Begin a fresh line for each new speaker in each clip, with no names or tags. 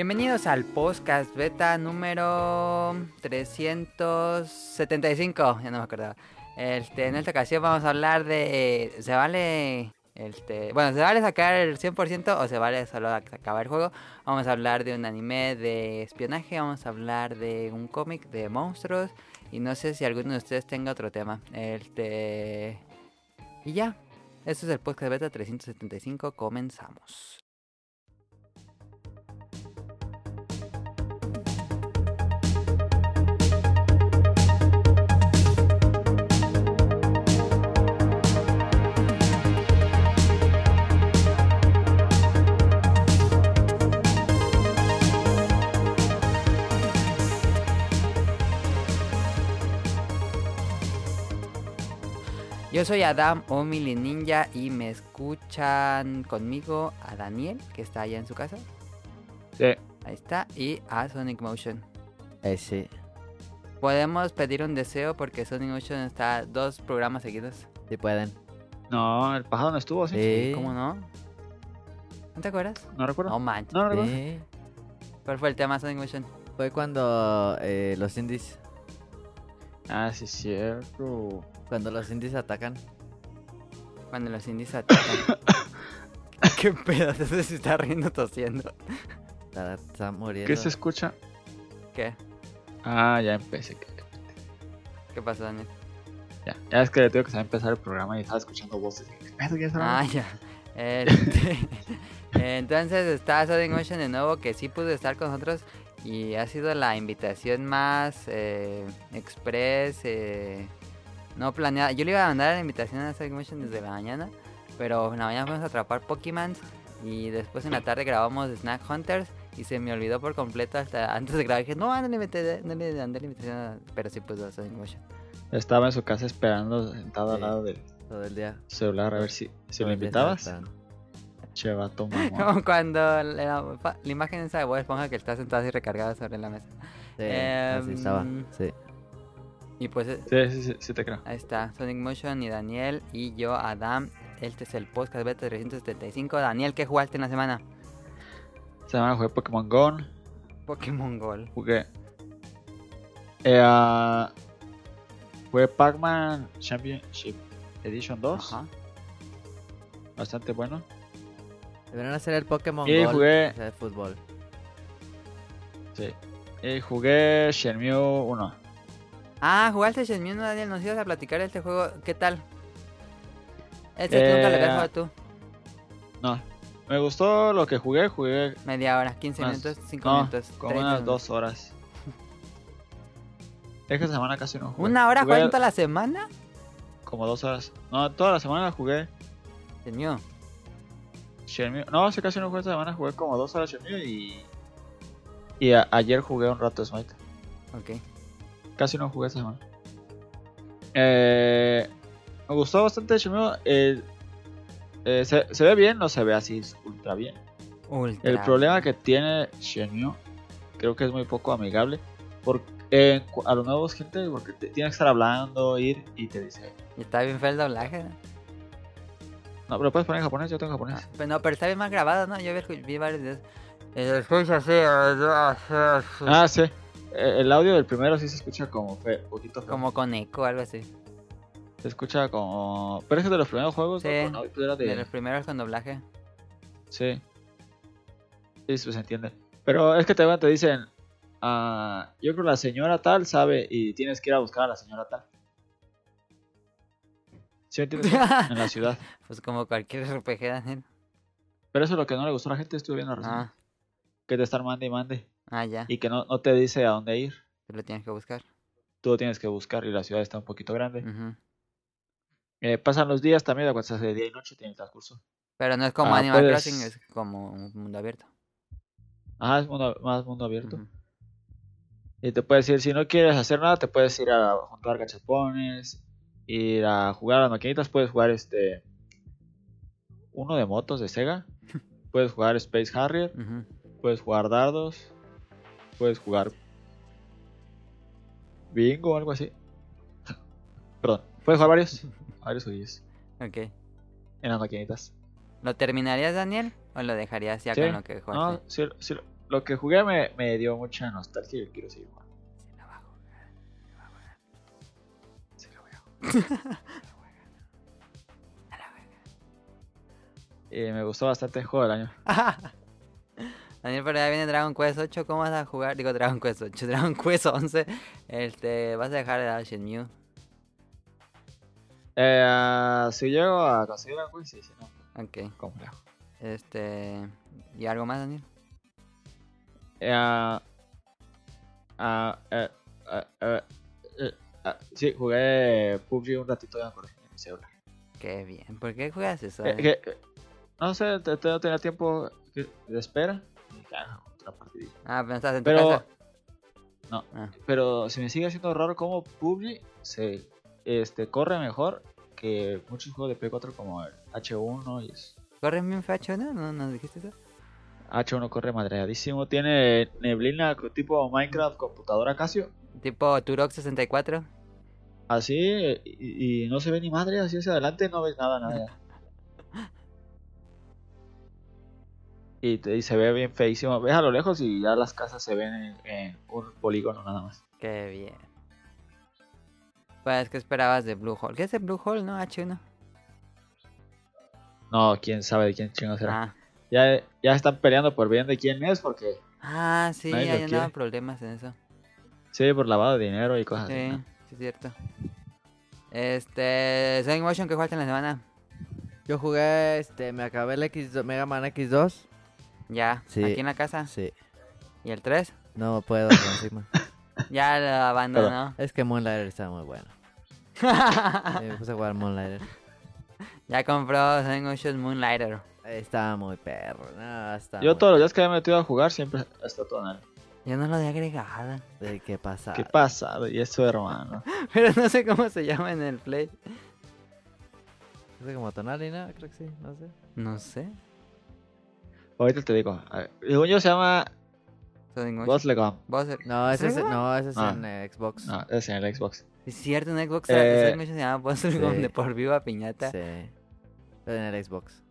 Bienvenidos al podcast beta número 375, ya no me acordaba. Este, en esta ocasión vamos a hablar de... ¿Se vale este, bueno, ¿se vale sacar el 100% o se vale solo acabar el juego? Vamos a hablar de un anime de espionaje, vamos a hablar de un cómic de monstruos y no sé si alguno de ustedes tenga otro tema. Este... Y ya, este es el podcast beta 375, comenzamos. Yo soy Adam Omili Ninja y me escuchan conmigo a Daniel, que está allá en su casa.
Sí.
Ahí está. Y a Sonic Motion.
Eh, sí.
Podemos pedir un deseo porque Sonic Motion está dos programas seguidos.
Sí pueden.
No, el pájaro no estuvo así.
Sí.
¿Cómo no? ¿No te acuerdas?
No recuerdo.
No manches.
No, no recuerdo.
Sí.
¿Cuál fue el tema Sonic Motion?
Fue cuando eh, los indies.
Ah, sí, es cierto.
Cuando los indies atacan.
Cuando los indies atacan. ¿Qué pedo? Se está riendo tosiendo.
Está, está muriendo.
¿Qué se escucha?
¿Qué?
Ah, ya empecé.
¿Qué pasó, Daniel?
Ya, ya es que tengo que saber empezar el programa y estaba escuchando voces. ¿Qué pedo? ¿Ya está
Ah, ya. Este, entonces está Sonic Motion de nuevo que sí pudo estar con nosotros y ha sido la invitación más eh, express, eh, no planeada. Yo le iba a mandar la invitación a Sonic Motion desde la mañana, pero en la mañana fuimos a atrapar Pokémon y después en la tarde grabamos Snack Hunters y se me olvidó por completo hasta antes de grabar. Dije, no, no le, metí- no le mandé la invitación, a- pero sí puso a Sonic Motion.
Estaba en su casa esperando, sentado al lado del
Todo el día.
celular a ver si, si lo invitabas. Che, vato.
Como cuando la, la imagen esa de Bob Esponja que está sentada así recargada sobre la mesa.
Sí,
Em,
así estaba. Sí.
Y pues eh,
Sí, sí, sí, sí te creo.
ahí está, Sonic Motion y Daniel y yo, Adam. Este es el podcast beta 375. Daniel, ¿qué jugaste en la semana?
Esta semana jugué Pokémon Go.
Pokémon Gold.
Jugué. Eh, ah, jugué Pac-Man Championship Edition 2.
Ajá.
Bastante bueno.
Deberían hacer el Pokémon
Y
Go
jugué-
de fútbol.
Sí. Y jugué Shenmue 1.
Ah, jugaste Shenmue, ¿no, Daniel. Nos ibas a platicar de este juego. ¿Qué tal? Este que nunca le habías
Eh,
jugado tú.
No. Me gustó lo que jugué. Jugué
Media hora, 15
unas-
minutos, 5
no,
minutos.
como
30
unas
minutos.
dos horas. Esta semana casi no jugué.
¿Una hora
Jugué
jugando toda la semana?
Como dos horas. No, toda la semana jugué
Shenmue.
Shenmue. No, sí, casi no jugué esta semana. Jugué como dos horas Shenmue y... Y a- ayer jugué un rato Smite.
Ok.
Casi no jugué esta semana. Eh, me gustó bastante Shenmue. eh, eh, se, se ve bien, no se ve así ultra bien.
Ultra.
El problema que tiene Shenmue creo que es muy poco amigable. Porque eh, a los nuevos gente, porque te- tienes que estar hablando, ir y te dice.
Y está bien feo el doblaje. ¿no?
Pero puedes poner en japonés, yo tengo
Ah,
japonés.
pero no, pero está bien más grabado, ¿no? Yo vi, vi varios. Eh, así, eh,
Ah, sí. Eh, El audio del primero sí se escucha como fe, poquito feo.
como con eco, algo así.
Se escucha como. Pero es que de los primeros juegos,
Sí,
¿no? Era de-
De los primeros con doblaje.
Sí. Sí, pues se entiende. Pero es que te, te dicen. ah, yo creo que la señora tal sabe y tienes que ir a buscar a la señora tal. ¿Sí me entiendes? en la ciudad.
Pues como cualquier RPG, Daniel.
Pero eso es lo que no le gustó a la gente, estuve viendo la reseña.
Ah,
Que te están mande y mande.
Ah, ya.
Y que no, no te dice a dónde ir.
Tú lo tienes que buscar.
Tú lo tienes que buscar y la ciudad está un poquito grande. Eh, pasan los días también, de cuando de día y noche tiene el transcurso.
Pero no es como
Ah,
Animal
puedes-
Crossing, es como un mundo abierto.
Ajá, es mundo- más mundo abierto. Y te puedes ir, si no quieres hacer nada, te puedes ir a juntar gachapones, ir a jugar a las maquinitas, puedes jugar este uno de motos de Sega, puedes jugar Space Harrier, puedes jugar dardos, puedes jugar bingo o algo así. Perdón, puedes jugar varios, varios juegos
Ok.
en las maquinitas.
¿Lo terminarías, Daniel? ¿O lo dejarías ya
Sí,
con lo que
No,
jugaste?
sí, sí, lo que jugué me, me dio mucha nostalgia y quiero seguir jugando. Sí, lo voy a jugar. Y me gustó bastante el juego del año.
Daniel, pero ya viene Dragon Quest 8, ¿cómo vas a jugar? Digo Dragon Quest 8, Dragon Quest 11. Este, vas a dejar de dar Shenmue.
Eh, si llego a conseguir algo, sí, si no,
Ok.
complejo.
Este, ¿y algo más, Daniel?
Eh, eh, ah, sí, jugué PUBG un ratito ya por en mi celular.
Qué bien. ¿Por qué juegas eso?
Eh,
eh?
que- eh, no sé, no tenía tiempo de espera. Ah, otra partidita.
Ah, pero estás en tu
Pero,
casa.
no,
Ah.
pero se me sigue haciendo raro cómo PUBG se este, corre mejor que muchos juegos de Play 4 como el H1 y es-
¿Corres bien facho, no? ¿No nos dijiste eso?
H1 corre madreadísimo. Tiene neblina tipo Minecraft, computadora Casio.
Tipo Turok 64.
Así y, y no se ve ni madre, así hacia adelante no ves nada, nada. Y, te- y se ve bien feísimo. Ves a lo lejos y ya las casas se ven en, en un polígono nada más.
Qué bien. Pues, ¿qué esperabas de Blue Hole? ¿Qué es de Blue Hole, no? H1.
No, quién sabe de quién chingo será.
Ah,
Ya, ya están peleando por bien de quién es, porque
ah sí, ahí andaban problemas en eso.
sí, por lavado de dinero y cosas
Sí,
así. ¿no?
sí es cierto. Este, Sonic Motion, ¿qué falta en la semana?
Yo jugué, este, me acabé el X, Mega Man X2.
Ya,
Sí.
aquí en la casa.
Sí.
¿Y el 3?
No puedo encima.
Ya lo abandonó.
Es que Moonlighter está muy bueno. Me puse a jugar Moonlighter.
ya compró Motion Moonlighter.
Estaba muy perro. No, está
Yo
muy-
todos los días que me he metido a jugar siempre está todo en él.
Yo no lo he agregado.
Eh, ¿Qué pasa?
¿Qué pasa? Y es su hermano.
Pero no sé cómo se llama en el play.
Es como Tonali, ¿no? Creo que sí, no sé.
No sé.
Ahorita te digo. Según yo se llama Legom.
Bowser.
No, ese es, no, ese es
Ah.
en eh, Xbox.
No, es en el Xbox.
Es cierto, en Xbox
Eh,
Sonic Motion se llama Bowser
sí.
Gum de por viva piñata.
Sí. Pero en el Xbox.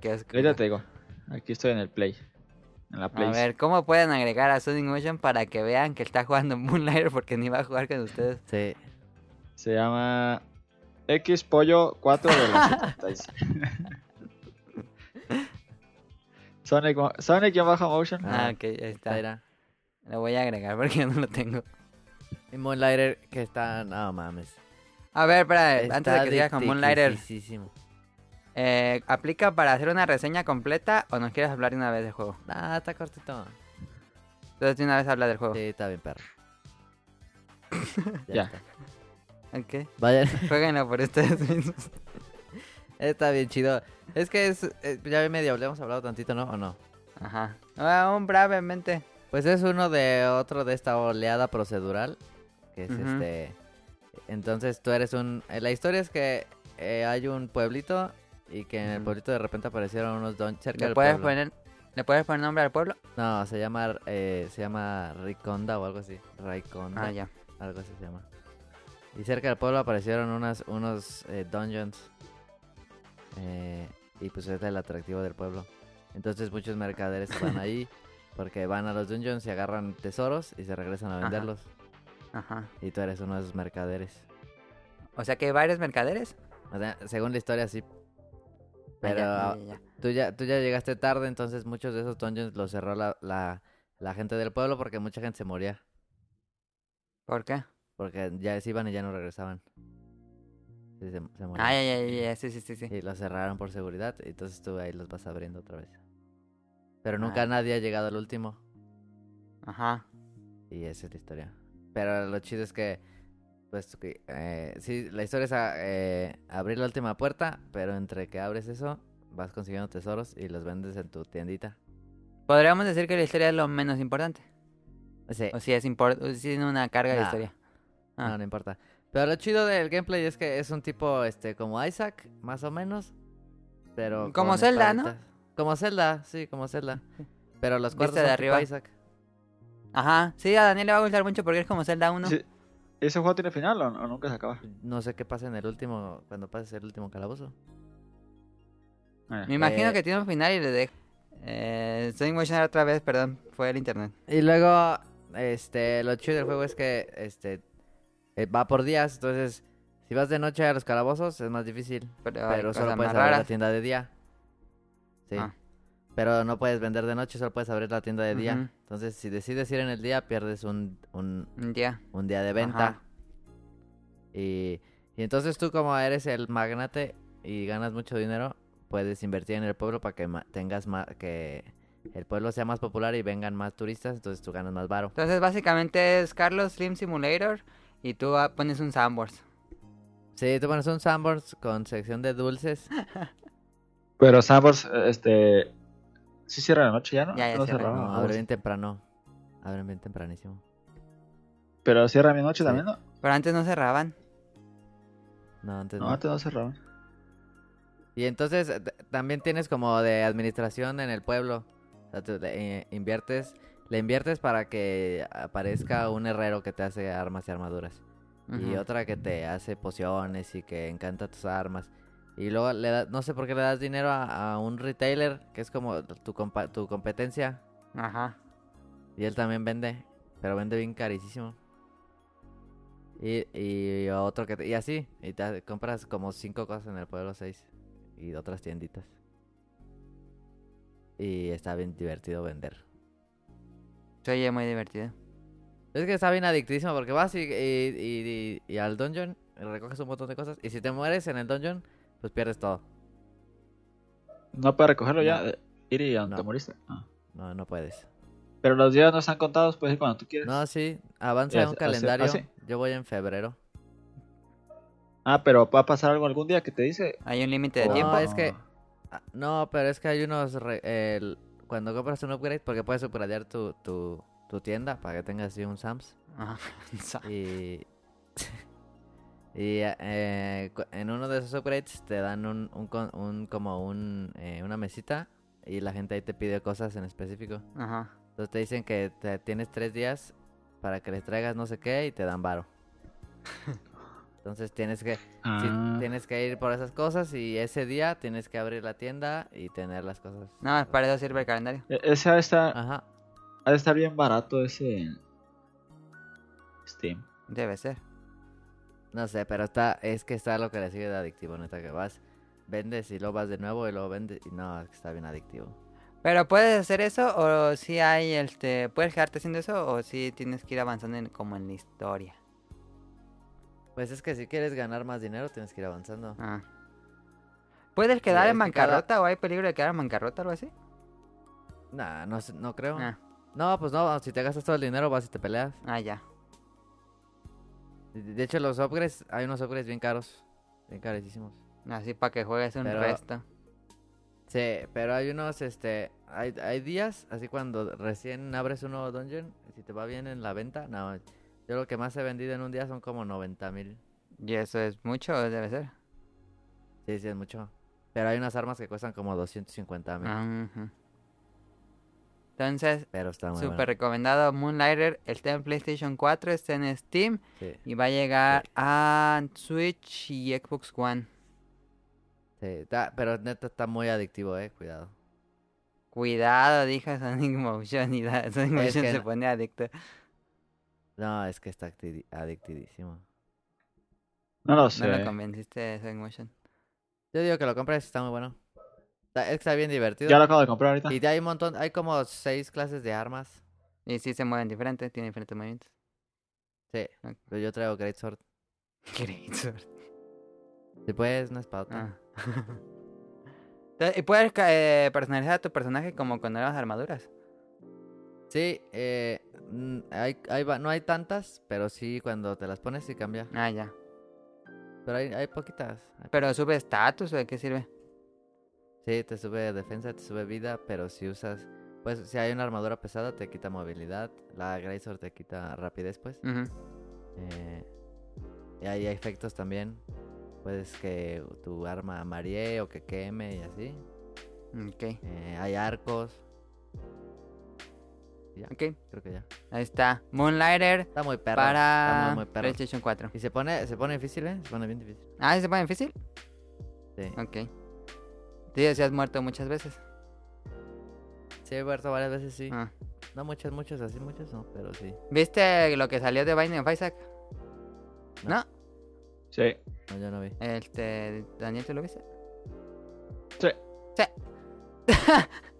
Qué oscuro.
Ahorita te digo. Aquí estoy en el Play. En la Play.
A ver, ¿cómo pueden agregar a Sonic Motion para que vean que está jugando Moonlighter porque ni va a jugar con ustedes?
Sí.
Se llama X Pollo 4 de 76. Sonic, Mo- Sonic y baja motion.
Ah,
Ah,
ok, ahí está.
Mira.
Lo voy a agregar porque yo no lo tengo.
Y Moonlighter que está... No mames.
A ver, espera,
Está
antes de que sigas con Moonlighter, eh, ¿aplica para hacer una reseña completa o nos quieres hablar de una vez del juego?
Ah, está cortito.
Entonces de una vez habla del juego.
Sí, está bien, perro.
Ya.
está.
Ok,
Vayan.
jueguenlo por ustedes mismos.
Está bien chido. Es que es, eh, ya medio le hemos hablado tantito, ¿no? ¿O no?
Ajá. Ah, un brevemente.
Pues es uno de otro de esta oleada procedural. Que es este. Entonces tú eres un. eh, La historia es que eh, hay un pueblito y que en el pueblito de repente aparecieron unos don cerca
¿Le
del
puedes,
pueblo.
poner, ¿Le puedes poner nombre al pueblo?
No, se llama eh, se llama Riconda o algo así. Raikonda.
Ah, ya.
Algo así se llama. Y cerca del pueblo aparecieron unas, unos eh, dungeons. Eh, y pues es el atractivo del pueblo. Entonces muchos mercaderes van ahí porque van a los dungeons y agarran tesoros y se regresan a venderlos.
Ajá.
Y tú eres uno de esos mercaderes.
O sea que hay varios mercaderes.
O sea, según la historia sí.
Ah,
Pero
ya,
ah,
ya, ya.
tú ya, tú ya llegaste tarde, entonces muchos de esos dungeons los cerró la, la, la gente del pueblo porque mucha gente se moría.
¿Por qué?
Porque ya se iban y ya no regresaban. Se, se.
Ah, ya, ya, ya, sí, sí, sí, sí.
Y los cerraron por seguridad. Entonces tú ahí los vas abriendo otra vez. Pero nunca
Ah.
nadie ha llegado al último.
Ajá.
Y esa es la historia. Pero lo chido es que, pues, que, eh, sí, la historia es a- eh, abrir la última puerta, pero entre que abres eso, vas consiguiendo tesoros y los vendes en tu tiendita.
Podríamos decir que la historia es lo menos importante.
Sí,
O si es impor- o si tiene una carga de historia. Ah.
no, no importa. Pero lo chido del gameplay es que es un tipo, este, como Isaac, más o menos. Pero
Como Zelda, ¿no?
Como Zelda, sí, como Zelda. Pero los cuartos
de arriba.
Isaac.
Ajá. Sí, a Daniel le va a gustar mucho porque es como Zelda 1.
Sí. ¿Ese juego tiene final o, o nunca se acaba?
No sé qué pasa en el último, cuando pases el último calabozo.
Ah,
Me imagino
Eh,
que tiene un final y le deja. Eh, Sonic Motion otra vez, perdón, fue el internet.
Y luego, este, lo chido del juego es que, este, eh, va por días, entonces, si vas de noche a los calabozos es más difícil,
Pero,
solo puedes abrir la tienda de día. Sí.
Ah.
Pero no puedes vender de noche, solo puedes abrir la tienda de día. Entonces, si decides ir en el día, pierdes un, un,
Un día.
un día de venta. Y, y entonces tú como eres el magnate y ganas mucho dinero, puedes invertir en el pueblo para que tengas más, que el pueblo sea más popular y vengan más turistas, entonces tú ganas más varo.
Entonces, básicamente es Carlos Slim Simulator y tú ah, pones un Sandbox.
Sí, tú pones un Sanborns con sección de dulces.
Pero Sandbox, este. ¿Sí cierra la noche ya, no?
Ya, ya
no
cierra.
No,
así.
bien temprano. Abren bien tempranísimo.
Pero cierra mi noche
Sí.
también, ¿no?
Pero antes no cerraban.
No, antes
No,
no.
antes no cerraban.
Y entonces eh, también tienes como de administración en el pueblo. O sea, tú eh, inviertes, le inviertes para que aparezca un herrero que te hace armas y armaduras. Y otra que te hace pociones y que encanta tus armas. Y luego le da- no sé por qué le das dinero a, a un retailer que es como tu, compa- tu competencia.
Ajá.
Y él también vende, pero vende bien carísimo. Y, y otro que te- y así, y te compras como cinco cosas en el pueblo 6 y otras tienditas. Y está bien divertido vender.
Se oye muy divertido.
Es que está bien adictísimo porque vas y, y, y- y- y al dungeon recoges un montón de cosas. Y si te mueres en el dungeon, pues pierdes todo.
No puedes recogerlo ya.
No.
eh, Ir y donde
No.
te moriste. Ah.
No, no puedes.
Pero los días no están contados, puedes ir cuando tú quieras.
No, sí, avanza un calendario.
así.
Yo voy en febrero.
Ah, pero va a pasar algo algún día que te dice.
Hay un límite de
Oh.
tiempo.
No, es que Ah, No, pero es que hay unos... re- el- cuando compras un upgrade, porque puedes upgradear tu, tu, tu tienda para que tengas así un Sams.
Ajá.
Y... y eh, en uno de esos upgrades te dan un, un, un- como un, eh, una mesita y la gente ahí te pide cosas en específico.
Ajá.
Entonces te dicen que te- tienes tres días para que les traigas no sé qué y te dan varo. Entonces tienes que... Sí,
Ah,
tienes que ir por esas cosas y ese día tienes que abrir la tienda y tener las cosas.
No, para eso sirve el calendario.
e- Ese ha de estar,
Ajá.
ha de estar bien barato ese Steam.
Debe ser.
No sé, pero está, es que está lo que le sigue de adictivo, neta, que vas, vendes y luego vas de nuevo y luego vendes y no, es que está bien adictivo.
Pero puedes hacer eso o si hay este, puedes quedarte haciendo eso o si tienes que ir avanzando en- como en la historia.
Pues es que si quieres ganar más dinero tienes que ir avanzando.
Ah. ¿Puedes quedar en
cada-
bancarrota o hay peligro de quedar en bancarrota o algo así?
Nah, no, no creo.
Ah,
No, pues no, si te gastas todo el dinero vas y te peleas.
ah, ya.
De de hecho, los upgrades, hay unos upgrades bien caros, bien carísimos.
Así para que juegues un
Pero-
resto.
Sí, pero hay unos, este, hay, hay días, así cuando recién abres un nuevo dungeon, si te va bien en la venta, no, yo lo que más he vendido en un día son como 90 mil.
¿Y eso es mucho debe ser?
Sí, sí, es mucho. Pero hay unas armas que cuestan como 250 mil.
Ujú. Entonces,
Pero está muy
súper
bueno.
recomendado Moonlighter. Está en PlayStation 4, está en Steam
Sí,
y va a llegar a Switch y Xbox One.
sí, está- pero neta está muy adictivo, eh, cuidado.
Cuidado, dijo Sonic Motion y da- Sonic
Es
Motion
que
se
no-
pone adicto.
No, es que está adictidísimo.
No lo
No
sé.
lo convenciste Sonic Motion.
Yo digo que lo compres, está muy bueno. Está, es que está bien divertido.
ya lo acabo de comprar ahorita.
Y hay un montón, hay como seis clases de armas.
Y sí se mueven diferentes, tienen diferentes movimientos.
Sí, pero yo traigo Great Sword.
Great Sword.
Si puedes, una espada.
Ah. Y puedes eh, personalizar a tu personaje como con nuevas armaduras.
Sí, eh, hay, hay, no hay tantas, pero sí cuando te las pones sí cambia.
Ah, ya.
Pero hay, hay poquitas.
Pero sube estatus o de qué sirve.
Sí, te sube defensa, te sube vida, pero si usas... Pues si hay una armadura pesada te quita movilidad. La Great Sword te quita rapidez, pues. Eh, y hay efectos también. Puedes que tu arma maree o que queme y así.
Ok.
Eh, hay arcos. Ya,
Ok.
creo que ya.
Ahí está. Moonlighter
Está muy perro.
para
muy, muy perro.
PlayStation 4.
Y se pone, se pone difícil, ¿eh? Se pone bien difícil.
Ah, ¿sí ¿se pone difícil?
Sí.
Ok. Tú ya has muerto muchas veces.
Sí, he muerto varias veces, sí.
Ah.
No muchas, muchas, así muchas no, pero sí.
¿Viste lo que salió de Binding of Isaac?
No.
¿No?
Sí.
No, yo no vi.
Este, Daniel, ¿tú lo viste?
Sí.
Sí.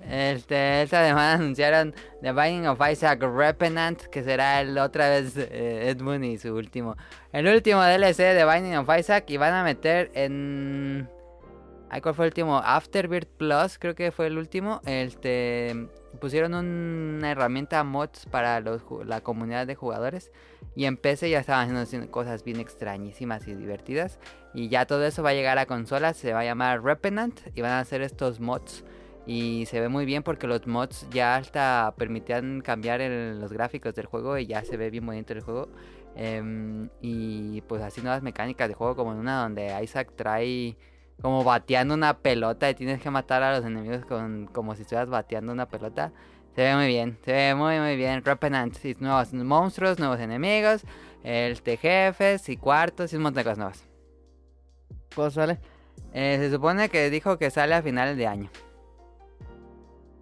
Este, esta semana anunciaron The Binding of Isaac Repenant, que será el otra vez eh, Edmund y su último. El último DLC de Binding of Isaac y van a meter en... ¿Cuál fue el último? Afterbirth Plus, creo que fue el último. Este, pusieron una herramienta mods para la comunidad de jugadores. Y en PC ya estaban haciendo cosas bien extrañísimas y divertidas. Y ya todo eso va a llegar a consolas. Se va a llamar Repenant. Y van a hacer estos mods. Y se ve muy bien porque los mods ya hasta permitían cambiar el- los gráficos del juego. Y ya se ve bien bonito el juego. Em, y pues así nuevas mecánicas de juego. Como en una donde Isaac trae como bateando una pelota. Y tienes que matar a los enemigos con, como si estuvieras bateando una pelota. Se ve muy bien, se ve muy muy bien. Repenant, y nuevos monstruos, nuevos enemigos, este jefes y cuartos y un montón de cosas nuevas.
¿Cuándo sale?
Eh, se supone que dijo que sale a finales de año.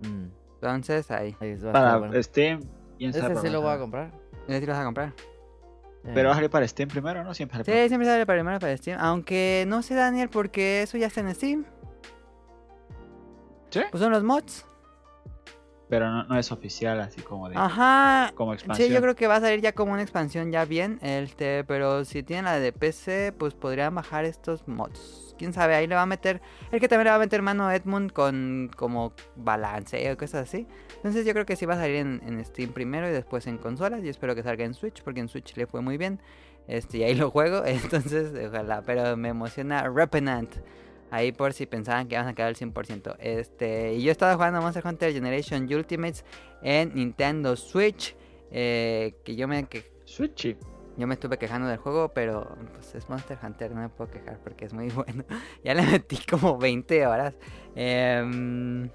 Mm,
Entonces ahí.
ahí va a estar
Para
bueno.
Steam. quién sabe
Ese
para
sí lo voy a comprar.
¿Ya te lo vas a comprar?
Pero va a
Eh,
salir para Steam primero, ¿no? Siempre sale
Sí,
para-
siempre sale primero para Steam. Aunque no sé, Daniel, porque eso ya está en Steam.
¿Sí?
Pues son los mods.
Pero no, no es oficial, así como de...
Ajá.
Como expansión.
Sí, yo creo que va a salir ya como una expansión ya bien. Este, pero si tienen la de PC, pues podrían bajar estos mods. Quién sabe, ahí le va a meter. El que también le va a meter mano a Edmund con como balanceo y cosas así. Entonces yo creo que sí va a salir en, Steam primero y después en consolas. Y espero que salga en Switch, porque en Switch le fue muy bien. Este, y ahí lo juego. Entonces, ojalá. Pero me emociona Repenant. Ahí por si pensaban que iban a quedar al 100%. Este, y yo he estado jugando Monster Hunter Generation Ultimates en Nintendo Switch. eh, que yo me, que,
Switchy.
Yo me estuve quejando del juego, pero pues es Monster Hunter, no me puedo quejar porque es muy bueno. ya le metí como 20 horas. Em,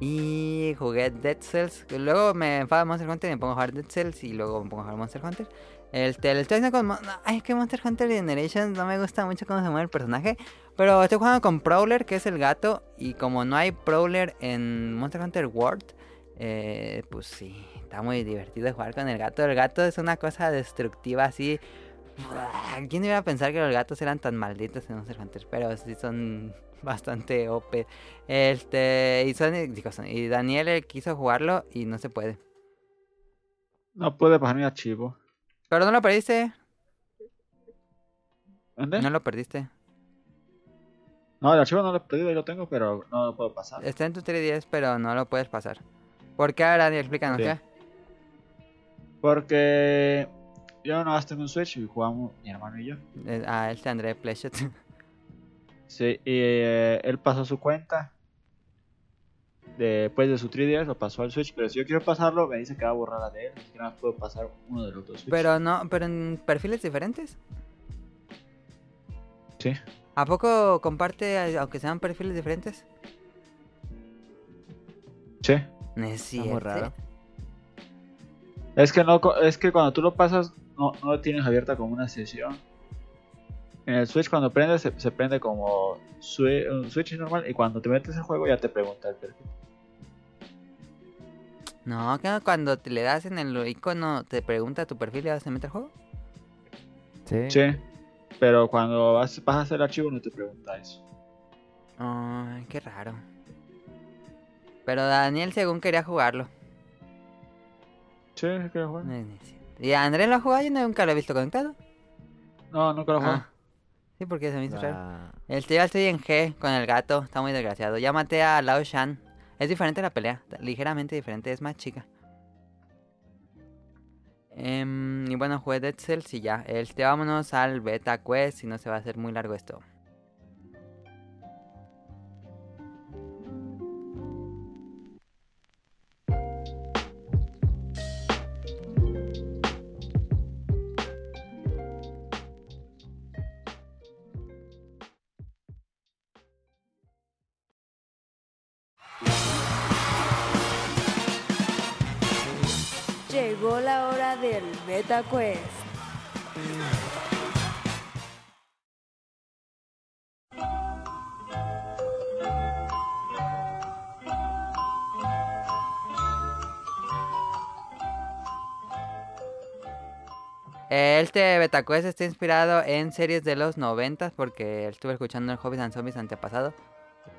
y jugué Dead Cells. Luego me enfada Monster Hunter y me pongo a jugar Dead Cells. Y luego me pongo a jugar Monster Hunter. Este, le estoy con. Ay, es que Monster Hunter Generations no me gusta mucho cómo se mueve el personaje. Pero estoy jugando con Prowler, que es el gato. Y como no hay Prowler en Monster Hunter World, eh, pues sí, está muy divertido jugar con el gato. El gato es una cosa destructiva así. ¿Quién iba a pensar que los gatos eran tan malditos en Monster Hunter? Pero sí son bastante OP. Este, y, son, y Daniel quiso jugarlo y no se puede.
No puede bajar mi archivo.
Pero no lo perdiste.
¿Dónde?
No lo perdiste.
No, el archivo no lo he perdido, yo lo tengo, pero no lo puedo pasar.
Está en tu 3DS, pero no lo puedes pasar. ¿Por qué ahora, Daniel? Explícanos
Sí.
qué.
Porque yo no tengo un Switch y jugamos mi hermano y yo.
Eh, Ah, este André Pleshet.
Sí, y eh, él pasó su cuenta. Después de su 3DS lo pasó al Switch, pero si yo quiero pasarlo, me dice que va borrada de él. Así que nada más puedo pasar uno de los dos Switch.
pero no, pero en perfiles diferentes.
Sí.
¿A poco comparte, aunque sean perfiles diferentes?
Sí.
No es
muy
cierto.
raro.
Es que no, co- es que cuando tú lo pasas, no, no lo tienes abierta como una sesión. En el Switch cuando prendes se, se prende como un Switch normal y cuando te metes al juego ya te pregunta el perfil.
No, que cuando te le das en el icono te pregunta tu perfil y ya se mete al juego.
Sí.
Sí. Pero cuando vas, pasas el archivo no te pregunta eso.
Ay, qué raro. Pero Daniel según quería jugarlo.
Sí.
No es cierto. ¿Y André lo ha jugado? Yo nunca lo he visto conectado.
No, nunca lo juego.
Ah, sí, porque se me hizo raro.
Ah,
El tío estoy en G con el gato, está muy desgraciado. Ya maté a Lao Shan. Es diferente la pelea, ligeramente diferente, es más chica. Em, y bueno, jugué Dead Cells y ya. Este, vámonos al Beta Quest, si no se va a hacer muy largo esto.
Beta Quest.
Este Betacuest está inspirado en series de los 90 porque estuve escuchando el Hobbits and Zombies antepasado.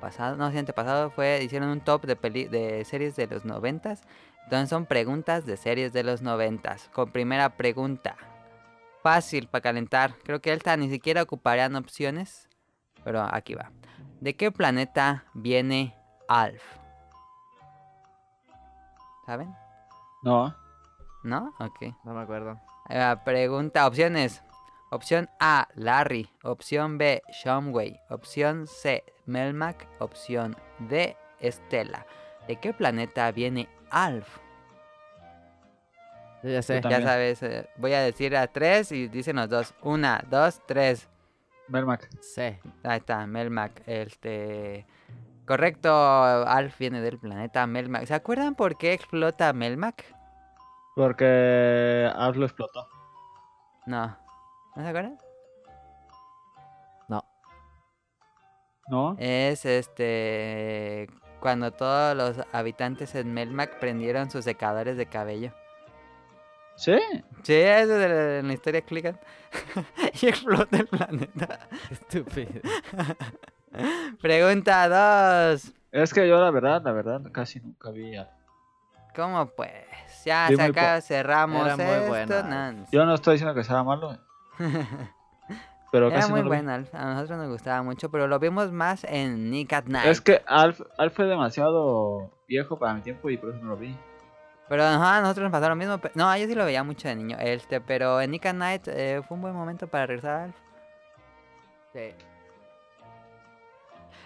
Pasado, no, sí, antepasado fue, hicieron un top de, de series de los 90 entonces son preguntas de series de los 90 Con primera pregunta. Fácil para calentar. Creo que esta ni siquiera ocuparían opciones. Pero aquí va. ¿De qué planeta viene Alf? ¿Saben?
No.
¿No? Ok.
No me acuerdo.
Eh, pregunta, opciones. Opción A, Larry. Opción B, Shumway. Opción C, Melmac. Opción D, Estela. ¿De qué planeta viene Alf?
Yo ya sé.
Ya sabes, eh, voy a decir a tres y dicen los dos. Una, dos, tres.
Melmac.
sé.
Ahí está, Melmac. Este. Correcto, Alf viene del planeta Melmac. ¿Se acuerdan por qué explota Melmac?
Porque Alf lo explotó.
No. ¿No se acuerdan?
No.
¿No?
Es este. Cuando todos los habitantes en Melmac prendieron sus secadores de cabello.
¿Sí?
Sí, eso de la, en la historia explican. y explota el planeta.
Estúpido.
Pregunta 2.
Es que yo la verdad, la verdad, casi nunca vi a...
¿Cómo pues? Ya
muy
acaba, cerramos
Era muy
esto. no,
Yo no estoy diciendo que sea malo. Pero
Era
casi
muy
no
bueno, Alf. A nosotros nos gustaba mucho, pero lo vimos más en Nick at Night.
Es que Alf, Alf fue demasiado viejo para mi tiempo y por eso no lo vi.
Pero ajá, a nosotros nos pasó lo mismo. No, yo sí lo veía mucho de niño. Este, pero en Nick at Night eh, fue un buen momento para regresar a Alf.
Sí.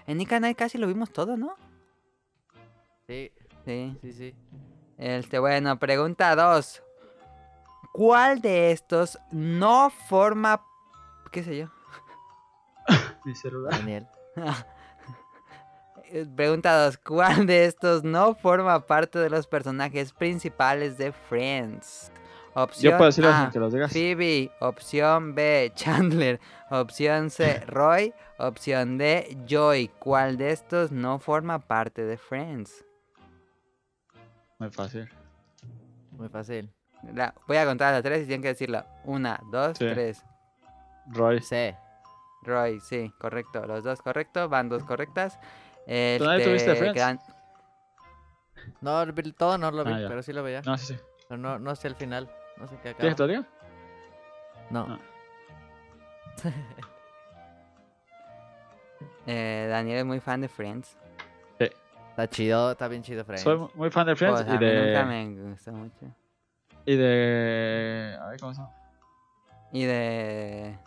En Nick at Night casi lo vimos todo, ¿no?
Sí,
Sí.
sí, sí.
Este, bueno, pregunta 2. ¿Cuál de estos no forma qué sé yo?
Mi celular.
Daniel.
Eh, Pregunta 2. ¿Cuál de estos no forma parte de los personajes principales de Friends? Opción
Yo puedo decir
A,
que los digas.
Phoebe. Opción B, Chandler. Opción C, Roy. Opción D, Joy. ¿Cuál de estos no forma parte de Friends?
Muy fácil.
Muy fácil.
Voy a contar a la 3 y tienen que decirla. 1,
2,
3.
Roy.
Sé.
Roy, sí, correcto. Los dos correctos, van dos correctas.
¿Tú nadie tuviste
Este,
Friends?
quedan-
No, vi- todo no lo vi,
Ah,
pero sí lo veía.
No, sí, sí.
Pero no, no sé el final. No sé qué
¿Quieres que te
acaba.
lo diga?
No.
No.
eh, Daniel es muy fan de Friends.
Está chido, está bien chido, Friends.
Soy mu- muy fan de Friends
Pues,
y
a mí nunca
de...
me gustó mucho.
Y de... A ver, ¿cómo se llama?
Y de...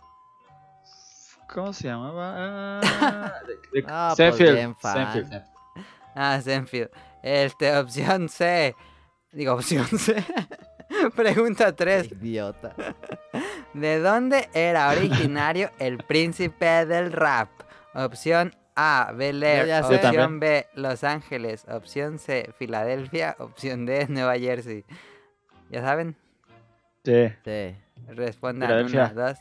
¿Cómo se llamaba? Ah, de, de
Ah, pues
Seinfeld.
Ah, Senfield. Este, opción C. Digo, opción C. Pregunta 3.
Idiota.
¿De dónde era originario el príncipe del rap? Opción A, Bel Air. Opción B, Los Ángeles. Opción C, Filadelfia. Opción D, Nueva Jersey. ¿Ya saben?
Sí.
Sí.
Respondan
Filadelfia.
una, dos,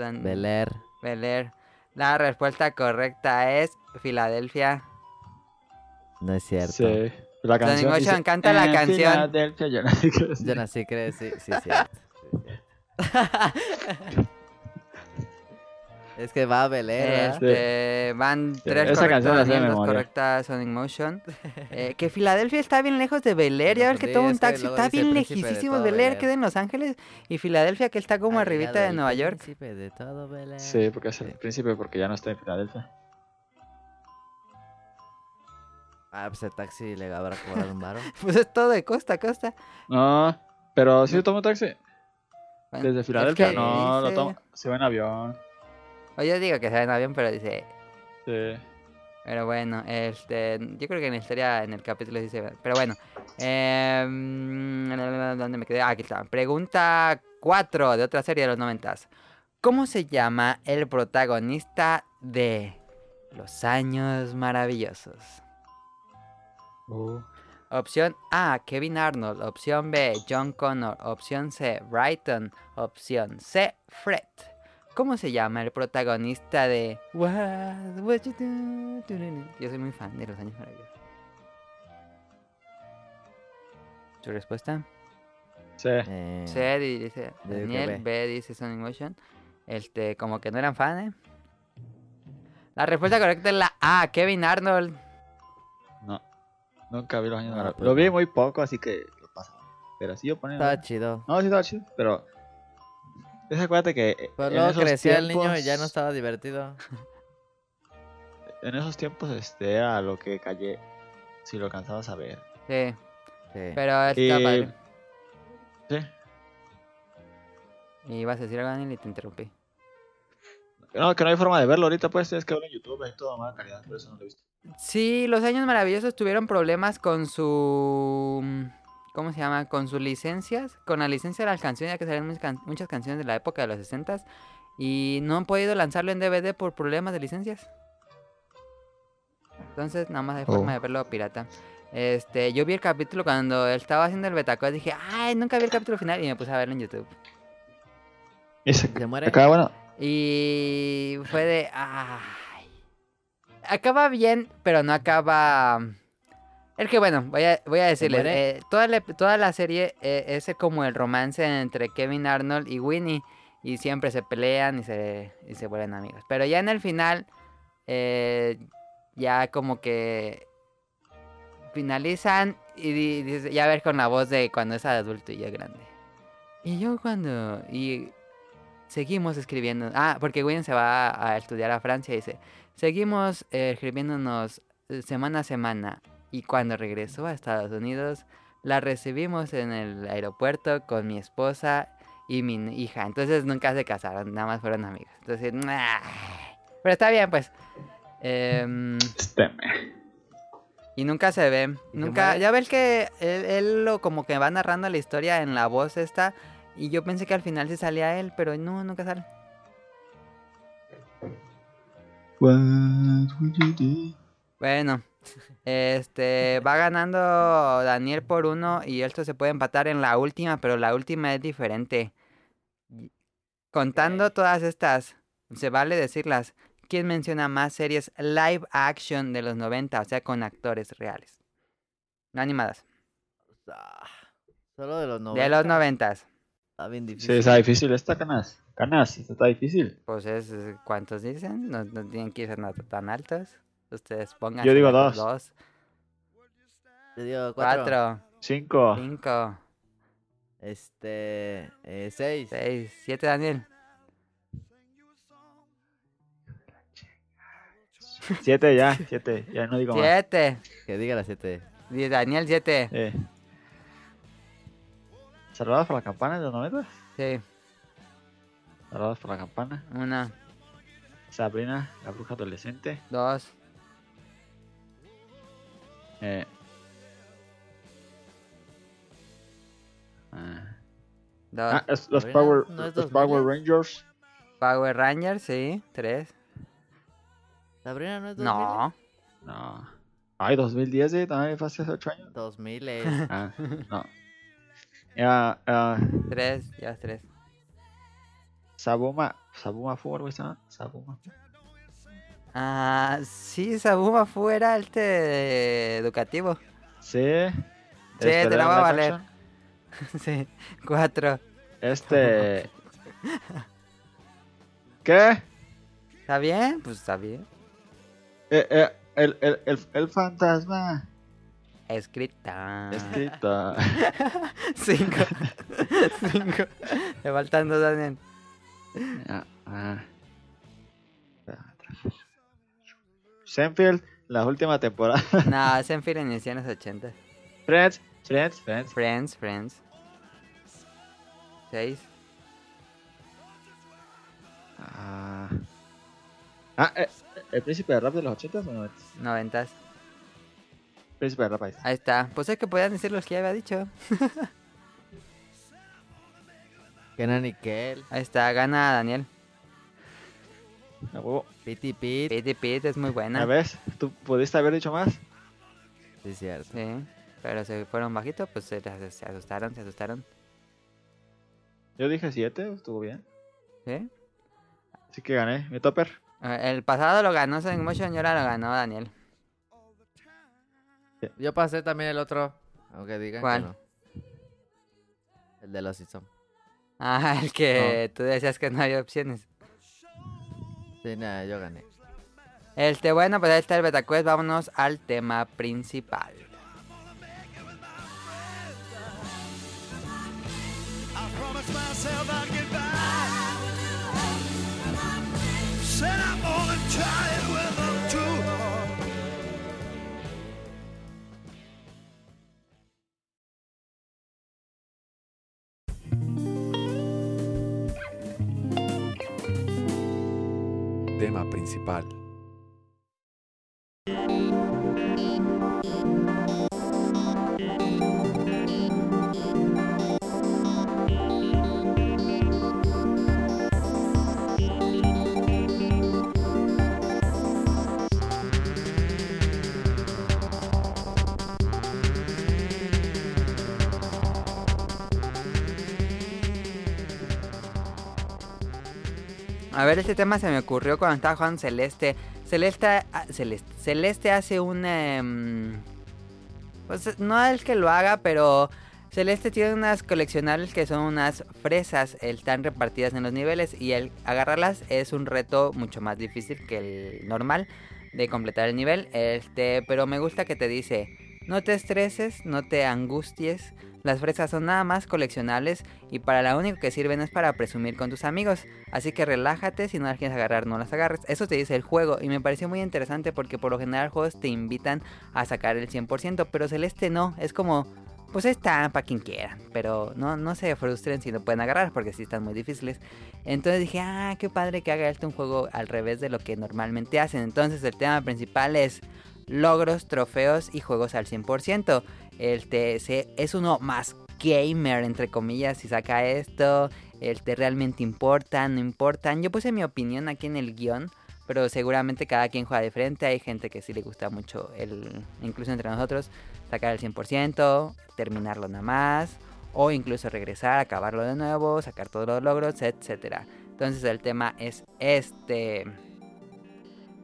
Son
Bel Air.
Bel Air. La respuesta correcta es Filadelfia.
No es cierto.
Sí. La
Sonic
canción
Motion,
dice,
canta la
"En
canción".
Filadelfia", yo no sé qué decir.
Yo nací, creo, sí, sí, es cierto. Sí, es que va a Bel Air, ¿verdad?
Este, van tres
esa
correctas,
de
correctas Sonic Motion. Eh, que Filadelfia está bien lejos de Bel Air, ya ves que toma
sí,
un taxi, está bien
de
lejísimo
todo
Bel Air, queda en Los Ángeles. Y Filadelfia que está como
Ha
arribita de Nueva York.
príncipe de todo Bel Air.
Sí, porque es el príncipe porque ya no está en Filadelfia.
Ah, pues el taxi le habrá cobrado un varo.
Pues es todo de costa a costa.
No, pero si tomo taxi.
Bueno,
Desde
es
Filadelfia,
que
no, lo tomo. Se va en avión.
O yo digo que se va en avión, pero dice...
Sí.
Pero bueno, este, yo creo que en la historia, en el capítulo dice, pero bueno. em, ¿Dónde me quedé? Ah, aquí está. Pregunta 4 de otra serie de los noventas. ¿Cómo se llama el protagonista de Los Años Maravillosos?
Uh,
Opción A, Kevin Arnold. Opción B, John Connor. Opción C, Brighton. Opción C, Fred. ¿Cómo se llama el protagonista de What, What You Do, Do, Do, Do? Yo soy muy fan de Los Años Maravillosos. ¿Tu respuesta?
Sí.
Eh,
C di- dice Daniel,
B.
B dice Sonic Motion. Este, como que no eran fan, ¿eh? La respuesta correcta es la A, Kevin Arnold.
No. Nunca vi los años
Ah,
Maravillosos.
pues
Lo vi muy poco, así que lo pasaba. Pero sí yo ponía.
Estaba chido.
No, sí estaba chido, pero. Es acuérdate que.
Pero
en
luego crecía el niño y ya no estaba divertido.
En esos tiempos, este era lo que callé. Si lo alcanzabas a ver.
Sí,
Sí.
pero está
Y-
padre.
Sí.
Y ibas a decir algo, Daniel, y te interrumpí.
No, que no hay forma de verlo ahorita, pues tienes que verlo en YouTube, es toda mala calidad, por eso no lo he visto.
Sí, los años maravillosos tuvieron problemas con su. ¿Cómo se llama? Con sus licencias. Con la licencia de las canciones, ya que salían muchas, can- muchas canciones de la época de los 60 Y no han podido lanzarlo en DVD por problemas de licencias. Entonces, nada más hay forma
Oh.
de verlo pirata. Este, yo vi el capítulo cuando él estaba haciendo el Betacode. Dije, ay, nunca vi el capítulo final. Y me puse a verlo en YouTube.
Y se
¿Se muere?
acaba bueno.
Y fue de. Ay. Acaba bien, pero no acaba. Es que bueno, voy a, voy a decirles. eh, toda, la, toda la serie eh, es como el romance entre Kevin Arnold y Winnie. Y siempre se pelean y se, y se vuelven amigos. Pero ya en el final, eh, ya como que finalizan y dice- ya ver con la voz de cuando es adulto y ya grande. Y yo cuando... Y seguimos escribiendo. Ah, porque Winnie se va a, a estudiar a Francia y dice, seguimos escribiéndonos semana a semana. Y cuando regresó a Estados Unidos, la recibimos en el aeropuerto con mi esposa y mi hija. Entonces nunca se casaron, nada más fueron amigas. Entonces, pero está bien, pues. Em, y nunca se ve.
¿Y se
Nunca. Ya ves que él, él lo como que va narrando la historia en la voz esta. Y yo pensé que al final se salía él, pero no, nunca sale.
What would you do?
Bueno, este va ganando Daniel por uno y esto se puede empatar en la última, pero la última es diferente. Contando todas estas, se vale decirlas. ¿Quién menciona más series live action de los 90, o sea, con actores reales? No animadas.
Ah, Solo de los 90.
De los 90.
Está bien
Sí,
difícil.
está difícil esta, Canas. Canas, está difícil.
Pues es, ¿cuántos dicen? No, no tienen que ser tan altos. Ustedes pongan.
Yo digo dos.
Dos,
Yo digo cuatro.
cuatro,
Cinco.
cinco,
Este. Eh, seis.
seis, siete, Daniel.
Siete ya, siete. Ya no digo más.
Siete.
Que diga las siete.
Daniel, siete.
Eh. ¿Salvados por la campana de los 90?
Sí,
Salvados por la campana.
uno,
Sabrina, la bruja adolescente.
dos,
Eh. Ah,
dos.
Ah, es- los Power,
¿no es
los
2000?
Power Rangers.
Power Rangers, sí, tres.
¿Sabrina no es 2000?
No,
No. Ay, 2010, eh, también fue hace 8 años.
2000 es.
Ah, no. Ya, ah,
tres, ya tres.
Sabuma, Sabuma así, ¿no? Sabuma.
Ah, sí, Sabuma fuera el te educativo.
Sí.
Sí,
Este,
te la
live
va a valer. sí, cuatro.
Este. ¿Qué?
¿Está bien? Pues está bien.
Eh, eh, el, el, el, el fantasma.
Escrita.
Escrita.
Cinco. Cinco. Le faltan dos, Daniel.
Ah, ah. Senfield, la última temporada.
No, Senfield inició en los 80.
Friends, Friends, Friends.
Friends, Friends. Seis.
Ah, ah eh, ¿el príncipe de rap de los 80 o 90?
Noventas.
Príncipe de rap ahí. está.
Ahí está. Pues es que podían decir los que ya había dicho.
Kenan y Kel.
Ahí está, gana Daniel.
A huevo.
Piti Pit.
Pete Pete es muy
¿Ya
buena.
ves? ¿Tú pudiste haber dicho más?
Sí, cierto.
Sí. Pero se fueron bajitos, pues se, se asustaron, se asustaron.
Yo dije 7, estuvo bien.
¿Sí?
Así que gané mi topper.
Eh, El pasado lo ganó Sonic Motion y ahora lo ganó Daniel.
Yo pasé también el otro. Aunque digan
¿Cuál?
que no. El de los Simpsons.
Ah, el que tú decías que no hay opciones.
Sí, nada, yo gané.
Este, bueno, pues ahí está el Betacuest. Vámonos al tema principal.
Principal.
Ver, este tema se me ocurrió cuando estaba jugando Celeste. Celeste, ah, Celeste, Celeste hace un... em, pues no el que lo haga, pero Celeste tiene unas coleccionables que son unas fresas. Están repartidas en los niveles y el agarrarlas es un reto mucho más difícil que el normal de completar el nivel. Este, pero me gusta que te dice, no te estreses, no te angusties. Las fresas son nada más coleccionables y para lo único que sirven es para presumir con tus amigos. Así que relájate, si no las quieres agarrar, no las agarres. Eso te dice el juego y me pareció muy interesante porque por lo general juegos te invitan a sacar el 100%, pero Celeste no, es como, pues ahí está para quien quiera, pero no, no se frustren si no pueden agarrar porque sí están muy difíciles. Entonces dije, ah, qué padre que haga este un juego al revés de lo que normalmente hacen. Entonces el tema principal es logros, trofeos y juegos al 100%. El TC es uno más gamer, entre comillas, si saca esto. El te realmente importan, no importan. Yo puse mi opinión aquí en el guion, pero seguramente cada quien juega de frente. Hay gente que sí le gusta mucho, el, incluso entre nosotros, sacar el 100%, terminarlo nada más, o incluso regresar, acabarlo de nuevo, sacar todos los logros, etcétera. Entonces el tema es este.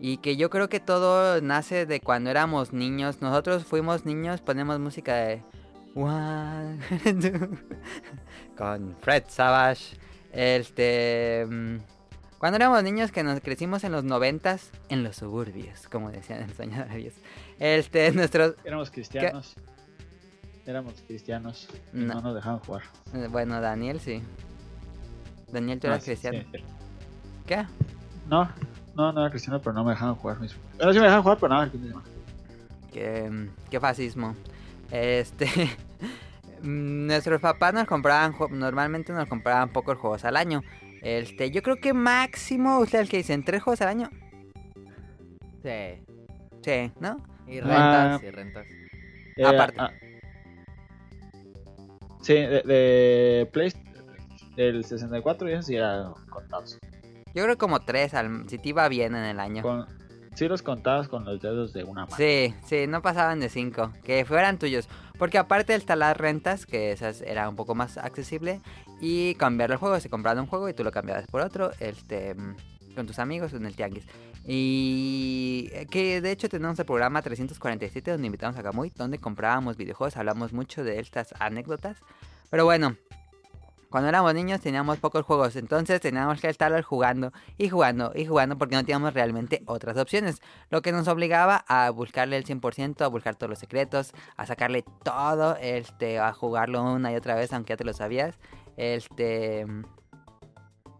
Y que yo creo que todo nace de cuando éramos niños. Nosotros fuimos niños, ponemos música de con Fred Savage. Este. mm, Cuando éramos niños que nos crecimos en los noventas, en los suburbios, como decían en el sueño de Dios. Este, nuestros.
Éramos cristianos. Éramos cristianos. y
No.
No. nos dejaban jugar.
eh, Bueno, Daniel sí. Daniel, tú
No,
eras cristiano.
sí, sí.
¿Qué?
No, no, no era cristiano, pero no me dejaban jugar. Mis... Bueno, sí me dejaban jugar, pero nada, el fin de semana.
Qué, qué fascismo. Este. mm, Nuestros papás nos compraban, normalmente nos compraban pocos juegos al año. Este, yo creo que máximo, ustedes que dicen, tres juegos al año.
Sí.
Sí, ¿no?
Y
Ah.
rentas, y rentas.
Era-
Aparte.
ah. Sí, de, de Play, del 64 y eso sí eran contados.
Yo creo como tres, al, si te iba bien en el año.
Con, sí los contabas con los dedos de una mano.
Sí, sí, no pasaban de cinco, que fueran tuyos. Porque aparte de instalar rentas, que esas era un poco más accesible, y cambiar el juego, se compraba un juego y tú lo cambiabas por otro, este, con tus amigos en el tianguis. Y que de hecho tenemos el programa 347 donde invitamos a Kamui, donde comprábamos videojuegos, hablamos mucho de estas anécdotas. Pero bueno, cuando éramos niños teníamos pocos juegos, entonces teníamos que estar jugando y jugando y jugando porque no teníamos realmente otras opciones. Lo que nos obligaba a buscarle el 100%, a buscar todos los secretos, a sacarle todo, este, a jugarlo una y otra vez, aunque ya te lo sabías. Este.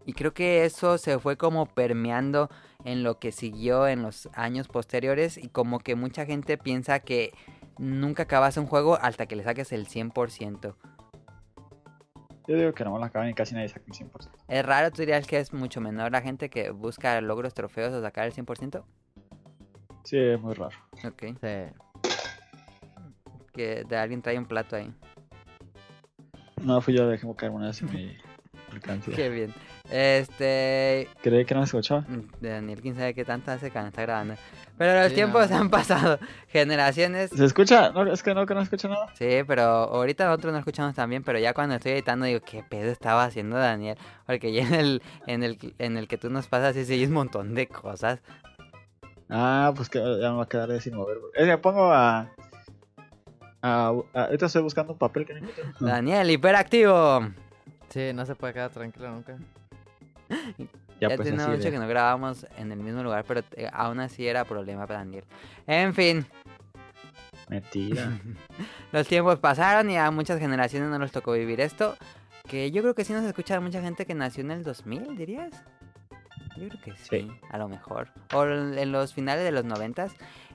Y creo que eso se fue como permeando en lo que siguió en los años posteriores. Y como que mucha gente piensa que nunca acabas un juego hasta que le saques el 100%.
Yo digo que no la acaban y casi nadie saca el 100%.
Es raro, tú dirías que es mucho menor la gente que busca logros, trofeos o sacar el 100%.
Sí, es muy raro.
Ok.
Sí.
Que de alguien trae un plato ahí.
No, fui yo, dejé caer una vez en mi alcance.
Qué bien. Este.
Creí que no me escuchaba.
mm, Daniel, quién sabe qué tanto hace cuando está grabando. Pero los
Sí,
tiempos
no.
han pasado. Generaciones.
¿Se escucha? No, es que no, que no escucha nada.
Sí, pero ahorita nosotros no escuchamos tan bien, pero ya cuando estoy editando digo, ¿qué pedo estaba haciendo Daniel? Porque ya en el, en el, en el que tú nos pasas sí hay un montón de cosas.
Ah, pues que ya me va a quedar sin mover. Es que me pongo a, a Ah, ah, ahorita estoy buscando un papel que no encuentro.
Daniel, hiperactivo.
Sí, no se puede quedar tranquilo nunca.
Ya,
pues,
tiene
así
mucho
de-
que no grabábamos en el mismo lugar, pero eh, aún así era problema para Daniel. En fin,
Mentira.
los tiempos pasaron y a muchas generaciones no les tocó vivir esto. Que yo creo que sí nos escucha mucha gente que nació en el 2000, dirías. Yo creo que sí,
Sí.
a lo mejor. O en los finales de los 90,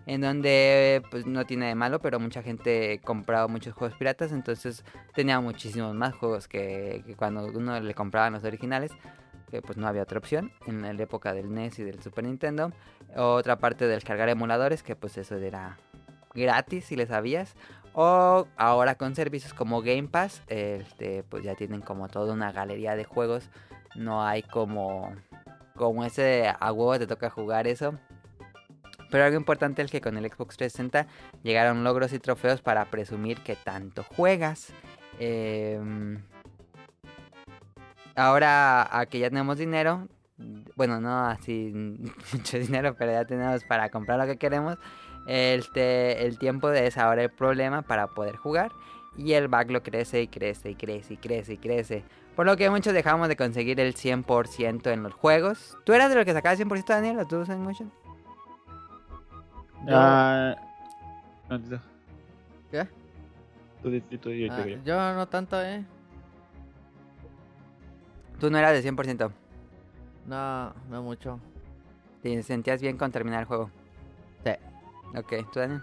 en donde pues no tiene de malo, pero mucha gente compraba muchos juegos piratas, entonces tenía muchísimos más juegos que, que cuando uno le compraban los originales, que pues no había otra opción en la época del NES y del Super Nintendo. Otra parte del cargar emuladores, que pues eso era gratis si le sabías. O ahora con servicios como Game Pass, este, pues ya tienen como toda una galería de juegos. No hay como, como ese a huevo te toca jugar eso. Pero algo importante es que con el Xbox 360 llegaron logros y trofeos para presumir que tanto juegas. Em, ahora a que ya tenemos dinero, bueno, no así mucho dinero, pero ya tenemos para comprar lo que queremos. Este, el tiempo de es ahora el problema para poder jugar. Y el backlog crece y crece y crece y crece y crece. Por lo que muchos dejamos de conseguir el 100% en los juegos. ¿Tú eras de los que sacaba 100% Daniel o tú, Motion?
Ah, no.
¿Qué?
Tú, di- tú, tú, di-
Ah,
yo- yo.
yo no tanto, eh.
Tú no eras de 100%.
No, no mucho.
Te sentías bien con terminar el juego.
Sí.
Ok, ¿tú Daniel?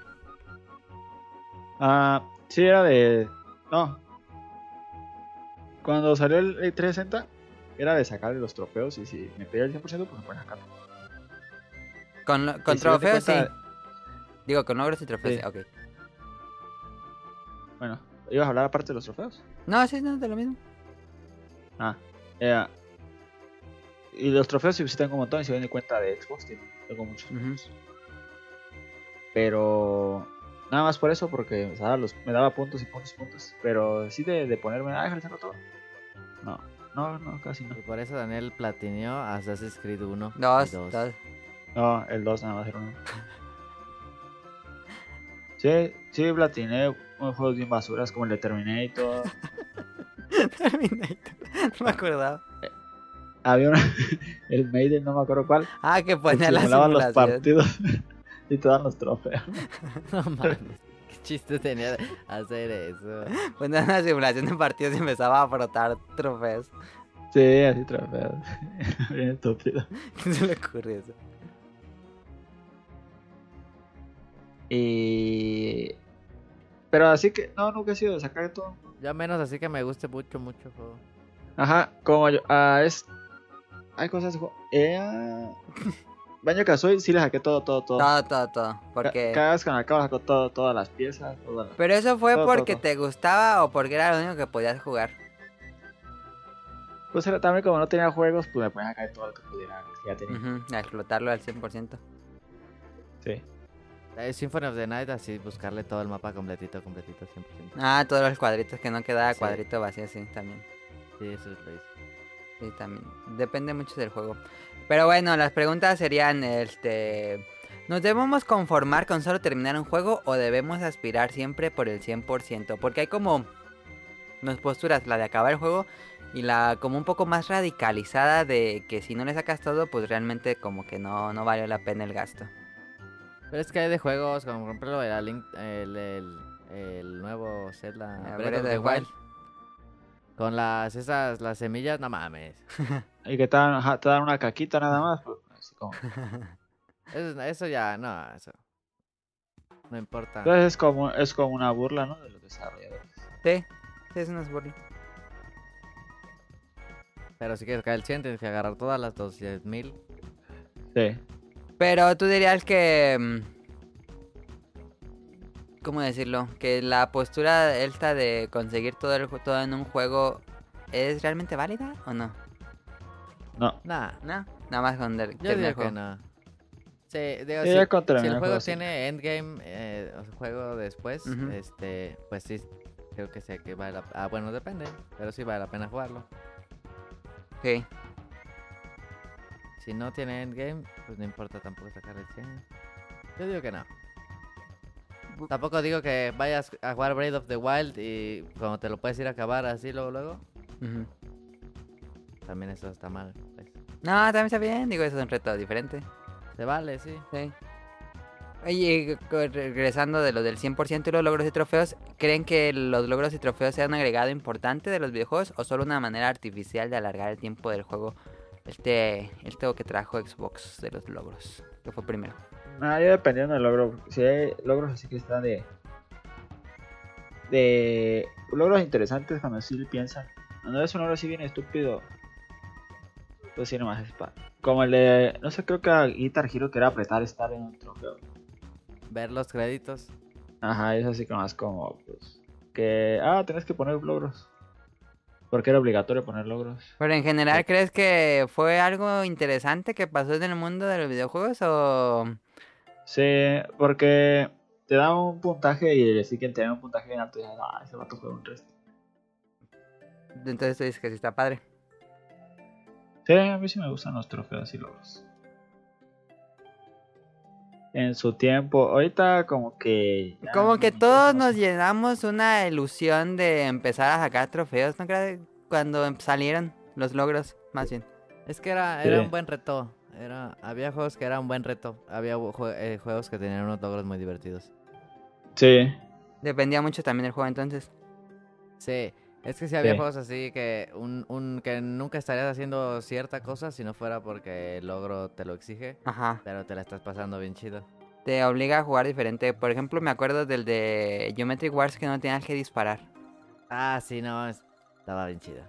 Ah, sí, era de. No. Cuando salió el el 360, era de sacarle los trofeos y si me pedía el 100%, pues me ponía sacarlo.
Con, lo- con
Y si
trofeos, sí. Digo, con logros y trofeos,
Sí.
sí. Ok.
Bueno, ¿ibas a hablar aparte de los trofeos?
No, sí, no, de lo mismo.
Ah, eh, y los trofeos sí, sí tengo un montón y si ven de cuenta de Xbox, tengo, tengo muchos. Pero nada más por eso, porque me daba, los, me daba puntos y puntos y puntos. Pero sí de, de ponerme, ah, déjale saco todo. No, no, no, casi no.
Y por eso Daniel platineó Assassin's Creed 1 y
Dos,
2.
dos.
No, el 2 nada más era uno. Sí, sí, platiné unos juegos bien basuras como el de Terminator.
Terminator. No me acordaba.
Había una, el Maiden, no me acuerdo cuál.
Ah, que
que
ponía la
simulaban los partidos y te dan los trofeos.
No mames. ¿Qué chiste tenía hacer eso?
Ponía una simulación de partidos y empezaba a frotar trofeos.
Sí, así trofeos. bien estúpido.
¿Qué se le ocurrió eso?
Y. Pero así que, no, nunca he sido de sacar todo.
Ya menos así que me guste mucho, mucho juego.
Ajá, como yo. Ah, es. Hay cosas. Eh, Baño Kazooie sí le saqué todo, todo, todo.
Todo, todo, todo. Porque...
Cada vez que me acabo saco todo, todas las piezas. Todas las...
Pero eso fue
Todo,
porque
todo.
te gustaba o porque era lo único que podías jugar.
Pues era también como no tenía juegos, pues me ponía a caer todo lo que pudiera, que ya tenía.
Ujú, A explotarlo al 100%.
Sí.
Eh, Symphony of the Night, así buscarle todo el mapa completito, completito, 100%.
Ah, todos los cuadritos que no quedaba
Sí.
cuadrito vacío, sí, también.
Sí, eso es.
Sí, también. Depende mucho del juego. Pero bueno, las preguntas serían, este... ¿Nos debemos conformar con solo terminar un juego o debemos aspirar siempre por el 100%? Porque hay como dos posturas, la de acabar el juego y la como un poco más radicalizada de que si no le sacas todo, pues realmente como que no, no vale la pena el gasto.
Pero es que hay de juegos, como por ejemplo el, el, el, el nuevo Zelda Breath of the Wild. Con las esas, las semillas, no mames.
Y que te dan, te dan una caquita nada más, pues así como.
Eso, eso ya, no, eso. No importa.
Entonces es como, es como una burla, ¿no? De los desarrolladores.
Sí, sí, es una burla.
Pero si quieres caer el 100, tienes que agarrar todas las 200.000.
Sí.
Pero tú dirías que... ¿Cómo decirlo? Que la postura esta de conseguir todo, el, todo en un juego es realmente válida o no?
No.
Nah,
No, nada más con der-
yo diría
el
que
juego.
no. Sí, digo,
Sí,
si, si el
el
juego tiene endgame, eh, o sea, juego después,
Ujú.
este, pues sí, creo que sé que vale la Ah, bueno, depende, pero sí vale la pena jugarlo.
Sí.
Si no tiene endgame, pues no importa tampoco sacar el 100. Yo digo que no. Tampoco digo que vayas a jugar Breath of the Wild y como te lo puedes ir a acabar así luego, luego. También eso está mal. pues.
No, también está bien. Digo, eso es un reto diferente.
Se vale, sí.
Sí. Oye, regresando de lo del 100% y los logros y trofeos, ¿creen que los logros y trofeos sean un agregado importante de los videojuegos o solo una manera artificial de alargar el tiempo del juego? Este, esto que trajo Xbox de los logros, que fue primero.
Ah, yo dependiendo del logro. Si hay logros así que están de. De. Logros interesantes cuando sí piensan. Cuando es un logro así bien estúpido. Pues sí, nomás es pa- Como el de. No sé, creo que a Guitar Hero que era apretar estar en un trofeo.
Ver los créditos.
Ajá, es así como más como. Pues. Que. Ah, tenés que poner logros. Porque era obligatorio poner logros.
Pero en general,
Sí.
¿crees que fue algo interesante que pasó en el mundo de los videojuegos o...?
Sí, porque te da un puntaje y el siguiente te da un puntaje bien alto y dices, ah, ese vato juega un resto.
Entonces tú dices que sí está padre.
Sí, a mí sí me gustan los trofeos y logros. En su tiempo, ahorita como que...
Como que todos nos llenamos una ilusión de empezar a sacar trofeos, ¿no crees? Cuando em- salieron los logros, más bien.
Es que era,
Sí.
era un buen reto. Era, había juegos que eran un buen reto. Había jue- eh, juegos que tenían unos logros muy divertidos.
Sí,
Dependía mucho también del juego entonces.
Sí, es que sí había
Sí.
juegos así que un, un que nunca estarías haciendo cierta cosa si no fuera porque el logro te lo exige,
Ajá.
pero te la estás pasando bien chido.
Te obliga a jugar diferente. Por ejemplo, me acuerdo del de Geometric Wars que no tenías que disparar.
Ah, sí, no, es- estaba bien chido.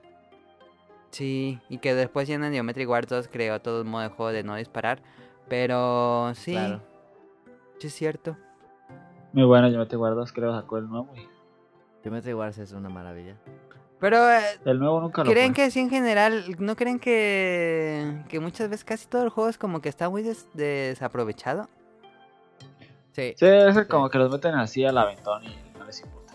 Sí, y que después ya en Geometric Wars 2 creó todo un modo de juego de no disparar. Pero sí,
Claro.
sí es cierto.
muy bueno, me te guardas, creo, sacó el nuevo. y
Geometry Wars es una maravilla.
Pero, eh,
El nuevo nunca lo
¿creen que sí en general, no creen que, que muchas veces casi todo el juego es como que está muy des- desaprovechado?
Sí,
Sí, es como que los meten así al aventón y no les importa.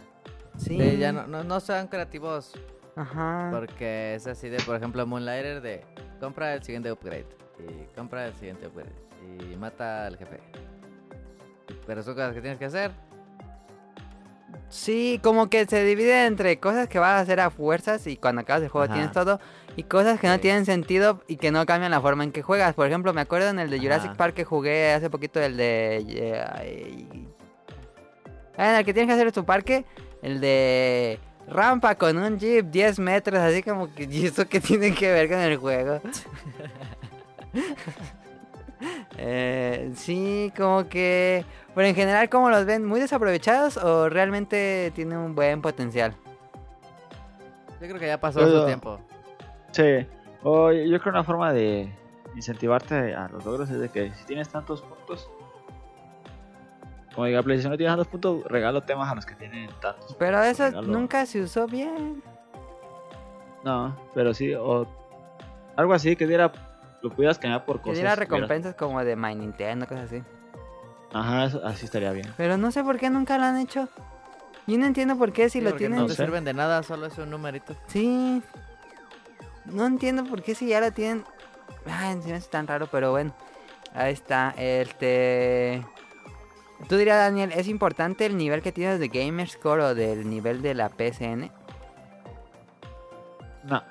Sí.
sí, ya no, no, no sean creativos
Ajá.
porque es así de, por ejemplo, Moonlighter de compra el siguiente upgrade y compra el siguiente upgrade y mata al jefe. Pero son cosas que tienes que hacer.
Sí, como que se divide entre cosas que vas a hacer a fuerzas y cuando acabas el juego
Ajá.
tienes todo y cosas que no tienen sentido y que no cambian la forma en que juegas. Por ejemplo, me acuerdo en el de Jurassic
Ajá.
Park que jugué hace poquito el de eh, ay, ah, en el que tienes que hacer tu parque, el de rampa con un jeep 10 metros, así como que ¿y eso qué tiene que ver con el juego? Eh, sí, como que... Pero en general, ¿cómo los ven? ¿Muy desaprovechados o realmente tienen un buen potencial?
Yo creo que ya pasó
Pero-
su tiempo.
Sí, o yo creo que una forma de incentivarte a los logros es de que si tienes tantos puntos, como diga PlayStation, no tienes tantos puntos, regalo temas a los que tienen tantos.
Pero eso
Regalo.
nunca se usó bien.
No, pero sí, o algo así que diera, lo pudieras cambiar por cosas.
diera
que hubieras-
recompensas como de My Nintendo, cosas así.
Ajá, eso- así estaría bien.
Pero no sé por qué nunca lo han hecho. Yo no entiendo por qué si
Sí,
lo tienen...
no
No
te sirven de nada, solo es un numerito.
Sí. No entiendo por qué si ya lo tienen. Ay, me hace tan raro, pero bueno. Ahí está. Este. Tú dirías, Daniel, ¿es importante el nivel que tienes de Gamerscore o del nivel de la PSN?
No,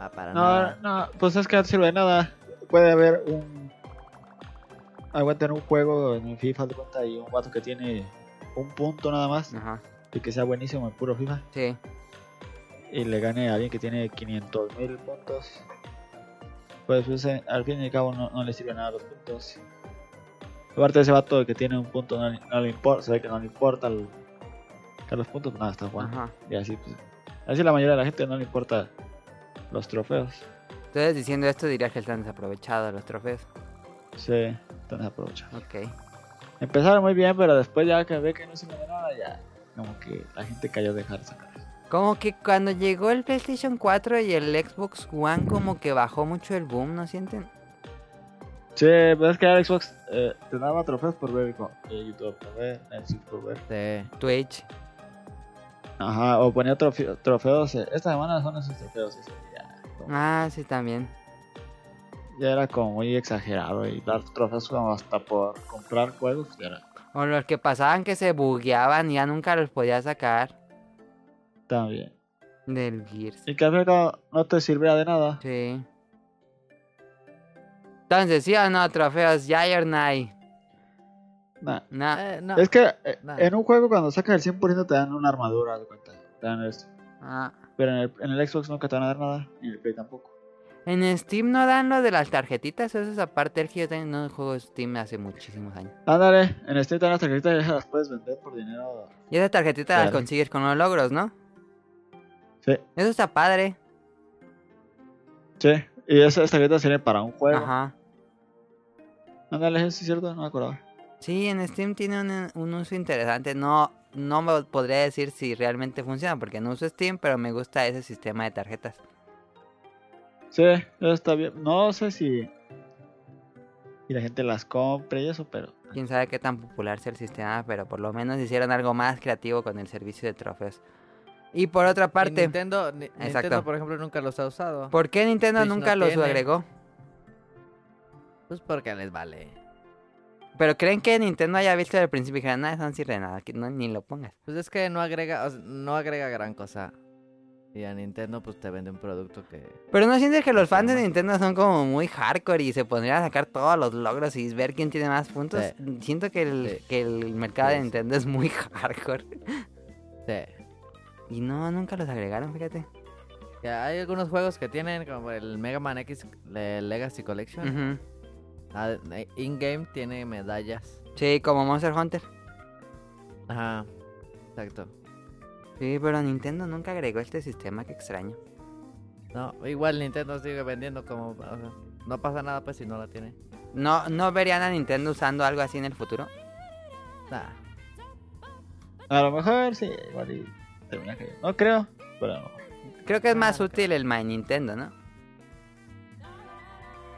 Ah, para
no,
nada.
no, pues es que no sirve de nada. Puede haber un. Aguanta en un juego, en FIFA de cuenta, y un vato que tiene un punto nada más,
Ajá.
y que sea buenísimo en puro FIFA.
Sí.
y le gane a alguien que tiene 500 mil puntos, pues, pues, eh, al fin y al cabo no, no le sirve nada los puntos. Aparte de ese vato que tiene un punto, no, le- no le importa, se ve que no le importa el- que los puntos, nada, está jugando.
Ajá.
Y así, pues, así la mayoría de la gente no le importa los trofeos.
Entonces, diciendo esto, dirías que están desaprovechados los trofeos.
Sí, están aprovechados.
Ok.
Empezaron muy bien, pero después ya que ve que no sirve de nada, ya como que la gente cayó de dejar de sacar.
Como que cuando llegó el PlayStation 4 y el Xbox One, como que bajó mucho el boom, ¿no sienten?
Sí, pero es que Xbox eh, te daba trofeos por ver eh, YouTube, por ver Netflix, por ver.
Sí.
Twitch.
Ajá, o ponía trofe- trofeos. eh, Esta semana son esos trofeos. ya, como-
Ah, sí, también.
ya era como muy exagerado. Y dar trofeos como hasta por comprar juegos. Ya era.
O los que pasaban que se bugueaban y ya nunca los podía sacar
También.
del Gears.
Y que al final no te sirviera de nada.
Sí. Entonces, ¿sí o no? Trofeos, or Nay.
Nah.
No.
Eh, no.
Es que eh,
Nah.
en un juego cuando sacas el 100% te dan una armadura, haz de cuenta. Te dan esto.
Ah.
Pero en el, en el Xbox nunca te van a dar nada. Ni en el Play tampoco.
En Steam no dan lo de las tarjetitas, eso es aparte. El que yo también no juego Steam hace muchísimos años.
Ándale, en Steam te dan las tarjetitas y ya las puedes vender por dinero.
Y esas tarjetitas las
Claro.
consigues con los logros, ¿no?
Sí.
Eso está padre.
Sí. Y esas tarjetas sirven para un juego.
Ajá.
Ándale, eso es cierto, no me acordaba.
Sí, en Steam tiene un, un uso interesante. No, no me podría decir si realmente funciona porque no uso Steam, pero me gusta ese sistema de tarjetas.
Sí, eso está bien. No sé si. Y la gente las compre y eso, pero.
Quién sabe qué tan popular sea el sistema, pero por lo menos hicieron algo más creativo con el servicio de trofeos. Y por otra
Y
parte,
Nintendo. Nintendo, por ejemplo, nunca los ha usado.
¿por qué Nintendo
Switch no
nunca los
tiene.
agregó?
Pues porque les vale.
Pero creen que Nintendo haya visto el principio y dijeron, no, eso no sirve de nada, que no, ni lo pongas.
Pues es que no agrega, o sea, no agrega gran cosa. Y a Nintendo pues te vende un producto que...
Pero no sientes que los fans de. Nintendo son como muy hardcore y se pondrían a sacar todos los logros y ver quién tiene más puntos. Siento que el,
Sí.
que el mercado de
Sí.
Nintendo es muy hardcore.
Sí.
Y no, nunca los agregaron, fíjate.
Que hay algunos juegos que tienen, como el Mega Man X le- Legacy Collection. Eh, In-game tiene medallas.
Sí, como Monster Hunter.
Ajá. Exacto.
Sí, pero Nintendo nunca agregó este sistema, que extraño.
No, igual Nintendo sigue vendiendo como... o sea, no pasa nada pues si no la tiene.
¿No, ¿No verían a Nintendo usando algo así en el futuro?
Nah.
A lo mejor sí, igual y termina que. No creo, pero.
Creo que es más
Ah,
útil el My Nintendo, ¿no?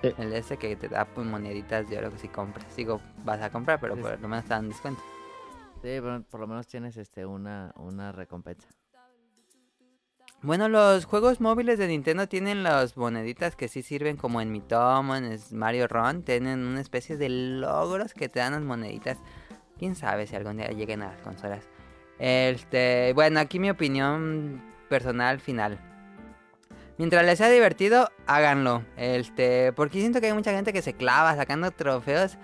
Sí.
El ese que te da pues, moneditas de oro si compras. Digo, vas a comprar, pero
Sí,
por lo menos te dan descuento.
Sí, pero por lo menos tienes este una, una recompensa.
Bueno, los juegos móviles de Nintendo tienen las moneditas que sí sirven como en Mi Tomo, en Mario Run. Tienen una especie de logros que te dan las moneditas. Quién sabe si algún día lleguen a las consolas. Este, bueno, aquí mi opinión personal final. Mientras les sea divertido, háganlo. Este, porque siento que hay mucha gente que se clava sacando trofeos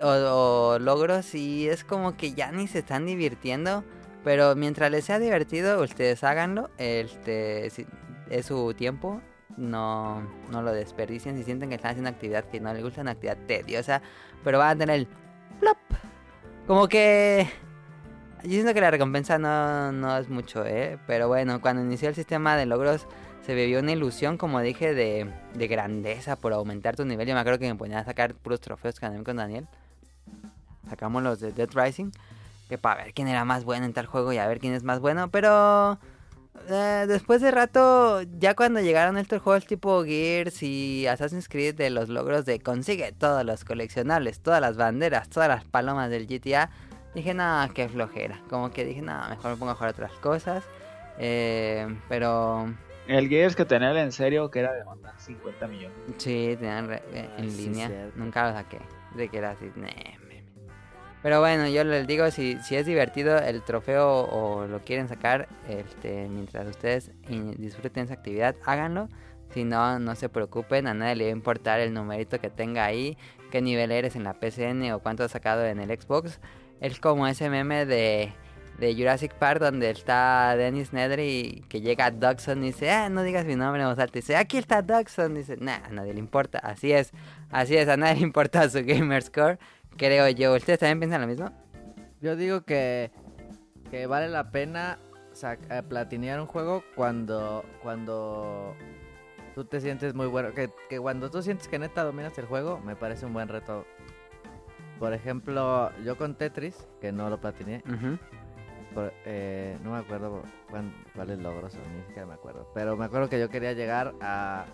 o, logros y es como que ya ni se están divirtiendo. Pero mientras les sea divertido, ustedes háganlo. Este, es su tiempo. No, no lo desperdicien. Si sienten que están haciendo actividad que no les gusta, una actividad tediosa. Pero van a tener el plop. Como que... Yo siento que la recompensa no, no es mucho, ¿eh? Pero bueno, cuando inició el sistema de logros se vivió una ilusión, como dije, de, de grandeza por aumentar tu nivel. Yo me acuerdo que me ponía a sacar puros trofeos con con Daniel. Sacamos los de Dead Rising. Que para ver quién era más bueno en tal juego y a ver quién es más bueno. Pero eh, después de rato, ya cuando llegaron estos juegos tipo Gears y Assassin's Creed de los logros de consigue todos los coleccionables, todas las banderas, todas las palomas del GTA, dije, no, qué flojera. Como que dije, no, mejor me pongo a jugar otras cosas. Eh, pero
El Gears que tenía el en serio que era de mandar 50 millones.
sí, tenían re- eh,
Ah,
en
sí,
línea.
cierto.
Nunca lo saqué. De que era así, "Nee, meme". Pero bueno, yo les digo, si, si es divertido el trofeo o lo quieren sacar, este, mientras ustedes disfruten esa actividad, háganlo. Si no, no se preocupen, a nadie le va a importar el numerito que tenga ahí, qué nivel eres en la PCN o cuánto has sacado en el Xbox. Es como ese meme de, de Jurassic Park donde está Dennis Nedry que llega a Dodson y dice, ah, no digas mi nombre en voz alta. Y dice, aquí está Dodson. Dice, nah, a nadie le importa. Así es, así es, a nadie le importa su gamer score. Creo yo. ¿Ustedes también piensan lo mismo?
Yo digo que, que vale la pena eh, platinear un juego cuando, cuando tú te sientes muy bueno. Que, que cuando tú sientes que neta dominas el juego, me parece un buen reto. Por ejemplo, yo con Tetris, que no lo platineé,
Ujú.
Por- eh, no me acuerdo cuáles logros son, ni siquiera me acuerdo. Pero me acuerdo que yo quería llegar a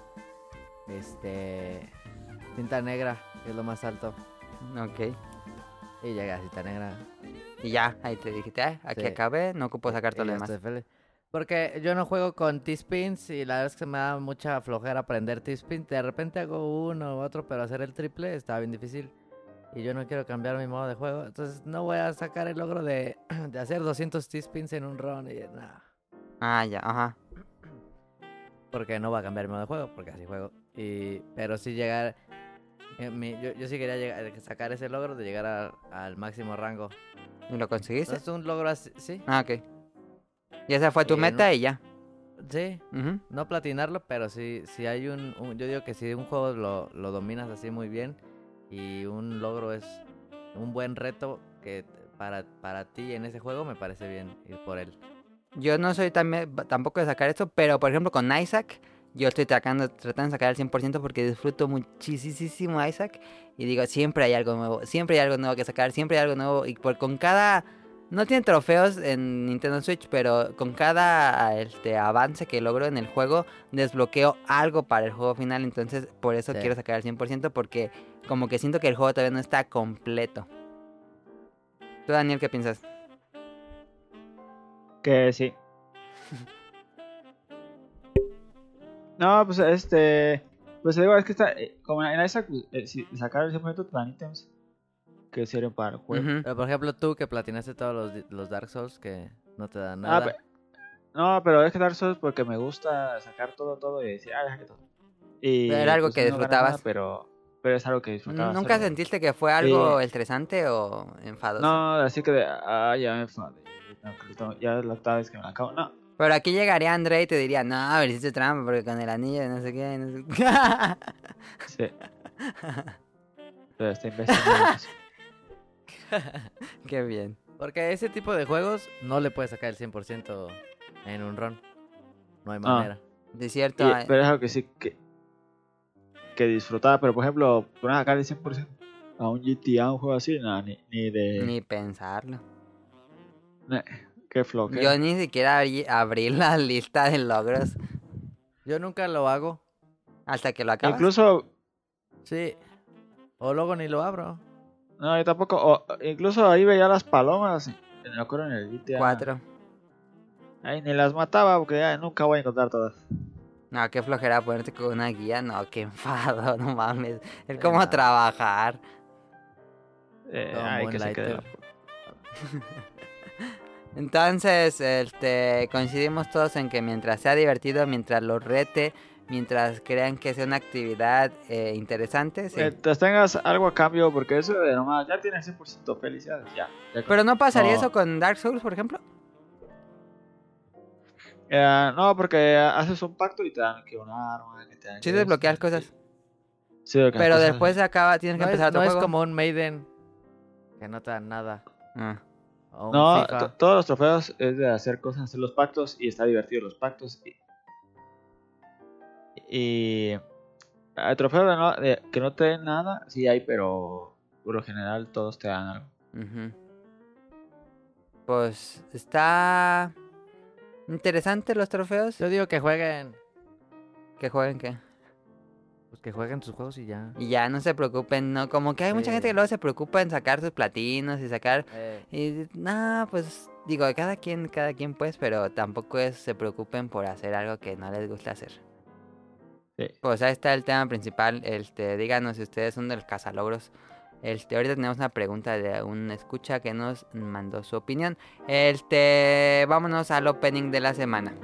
este cinta negra, que es lo más alto.
Ok.
Y llegué a cinta negra.
Y ya, ahí te dijiste, ah, aquí
Sí.
acabé, no ocupo sacar todo lo demás.
Porque yo no juego con T-Spins y la verdad es que me da mucha flojera aprender T-Spin. De repente hago uno u otro, pero hacer el triple estaba bien difícil. Y yo no quiero cambiar mi modo de juego, entonces no voy a sacar el logro de, de hacer 200 T-spins en un run y nada.
Ah, ya, ajá.
Porque no va a cambiar mi modo de juego, porque así juego. Y, pero sí llegar. eh, mi- yo, yo sí quería llegar, sacar ese logro de llegar a- al máximo rango.
¿Y lo conseguiste?
Entonces un logro así, sí,
Ah, ok. Y esa fue tu
Eh, no-
meta y ya.
sí,
Ujú.
no platinarlo, pero sí, sí hay un, un- yo digo que si un juego lo, lo dominas así muy bien y un logro es un buen reto que para, para ti en ese juego me parece bien ir por él.
Yo no soy también, tampoco de sacar esto, pero por ejemplo con Isaac, yo estoy tratando, tratando de sacar el 100% porque disfruto muchísimo a Isaac. Y digo, siempre hay algo nuevo, siempre hay algo nuevo que sacar, siempre hay algo nuevo. Y por, con cada... No tiene trofeos en Nintendo Switch, pero con cada este, avance que logro en el juego, desbloqueo algo para el juego final. Entonces, por eso
Sí.
quiero sacar el 100%, porque como que siento que el juego todavía no está completo. ¿Tú, Daniel, qué piensas?
Que sí. No, pues este. Pues digo, es que está. eh, Como en Isaac, pues, eh, si sacar el 100% te dan ítems que sirven para el juego.
Pero por ejemplo tú que platinaste todos los, los Dark Souls que no te dan
Ah,
nada.
no, pero es que Dark Souls porque me gusta sacar todo, todo y decir, ah, deja que todo. Y,
Pero era algo
pues,
que
no
disfrutabas.
nada, pero, pero es algo que disfrutaba.
¿Nunca sentiste que fue algo estresante o enfadoso?
No, así que de, ah, ya me enfadé. no, Ya es la octava vez que me la acabo. No,
Pero aquí llegaría André y te diría, no, a ver, hiciste trampa porque con el anillo no sé qué, no sé qué.
sí. pero está hace.
qué bien.
Porque ese tipo de juegos no le puedes sacar el 100% en un run. No hay
Ah.
manera.
De cierto,
Y-
hay-
pero es algo que sí que, que disfrutaba. Pero por ejemplo, poner acá el 100% a un GTA, un juego así, nada, ni, ni de.
ni pensarlo.
qué flojera.
Yo ni siquiera abrí, abrí la lista de logros
Yo nunca lo hago.
hasta que lo acabas.
Incluso,
Sí. O luego ni lo abro.
no, yo tampoco. o- incluso ahí veía las palomas. Me acuerdo en el GTA.
Cuatro.
Ahí ni las mataba porque ya nunca voy a encontrar todas.
No, qué flojera ponerte con una guía. No, qué enfado, no mames. Es como
no.
trabajar.
Eh, ay, que se quede
Moonlighter.
la-
Entonces, este, coincidimos todos en que mientras sea divertido, mientras lo rete, mientras crean que sea una actividad eh, interesante, sí.
Mientras tengas algo a cambio, porque eso de nomás ya tienes 100% felicidades, ya.
Pero no pasaría
No.
eso con Dark Souls, por ejemplo.
Eh, no, porque haces un pacto y te dan que un arma. Que te dan
Sí
que
desbloqueas cosas.
Sí, desbloqueas
Pero
cosas.
después se acaba, tienes que
No, es,
empezar
no es como un Maiden que no te dan nada.
Ah.
No, todos los trofeos es de hacer cosas, hacer los pactos y está divertido los pactos. Y, y el trofeo de no- de que no te den nada, sí hay, pero por lo general todos te dan algo.
Pues está interesante los trofeos.
Yo digo que jueguen.
Que jueguen que.
Pues que jueguen sus juegos y ya.
Y ya no se preocupen, ¿no? Como que hay mucha gente que luego se preocupa en sacar sus platinos y sacar
Eh,
Y no, pues digo, cada quien, cada quien pues, pero tampoco es se preocupen por hacer algo que no les gusta hacer.
Sí.
Pues ahí está el tema principal. Este, díganos si ustedes son del cazalogros. Este, ahorita tenemos una pregunta de un escucha que nos mandó su opinión. Este, vámonos al opening de la semana.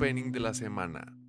De la semana.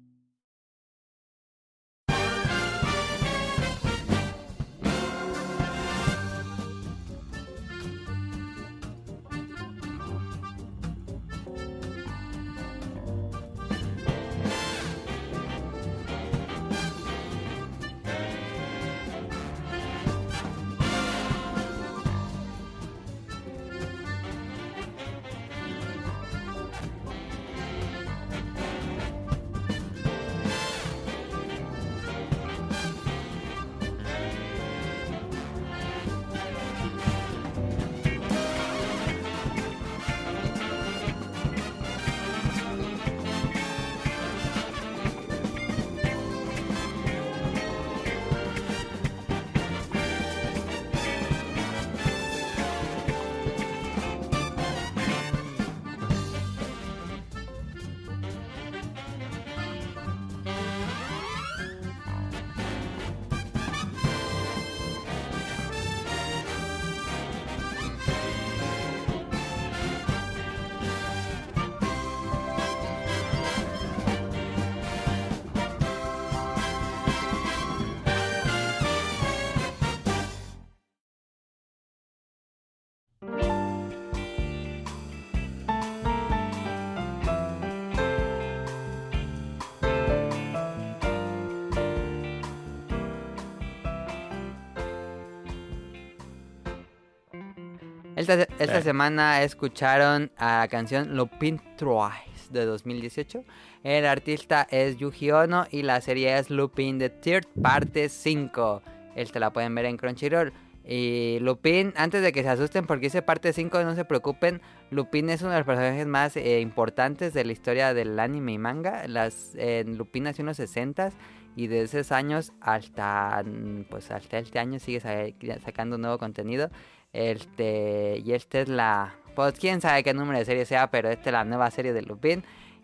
Esta, esta
Sí.
semana escucharon a la canción Lupin Trois de 2018. El artista es Yuji Ono y la serie es Lupin the Third parte 5. Esta la pueden ver en Crunchyroll. Y Lupin, antes de que se asusten porque dice parte 5, no se preocupen. Lupin es uno de los personajes más eh, importantes de la historia del anime y manga. Las, en Lupin nació en los 60 y de esos años hasta pues hasta este año sigue sa- sacando nuevo contenido. Este, y esta es la. Pues quién sabe qué número de serie sea, pero esta es la nueva serie de Lupin.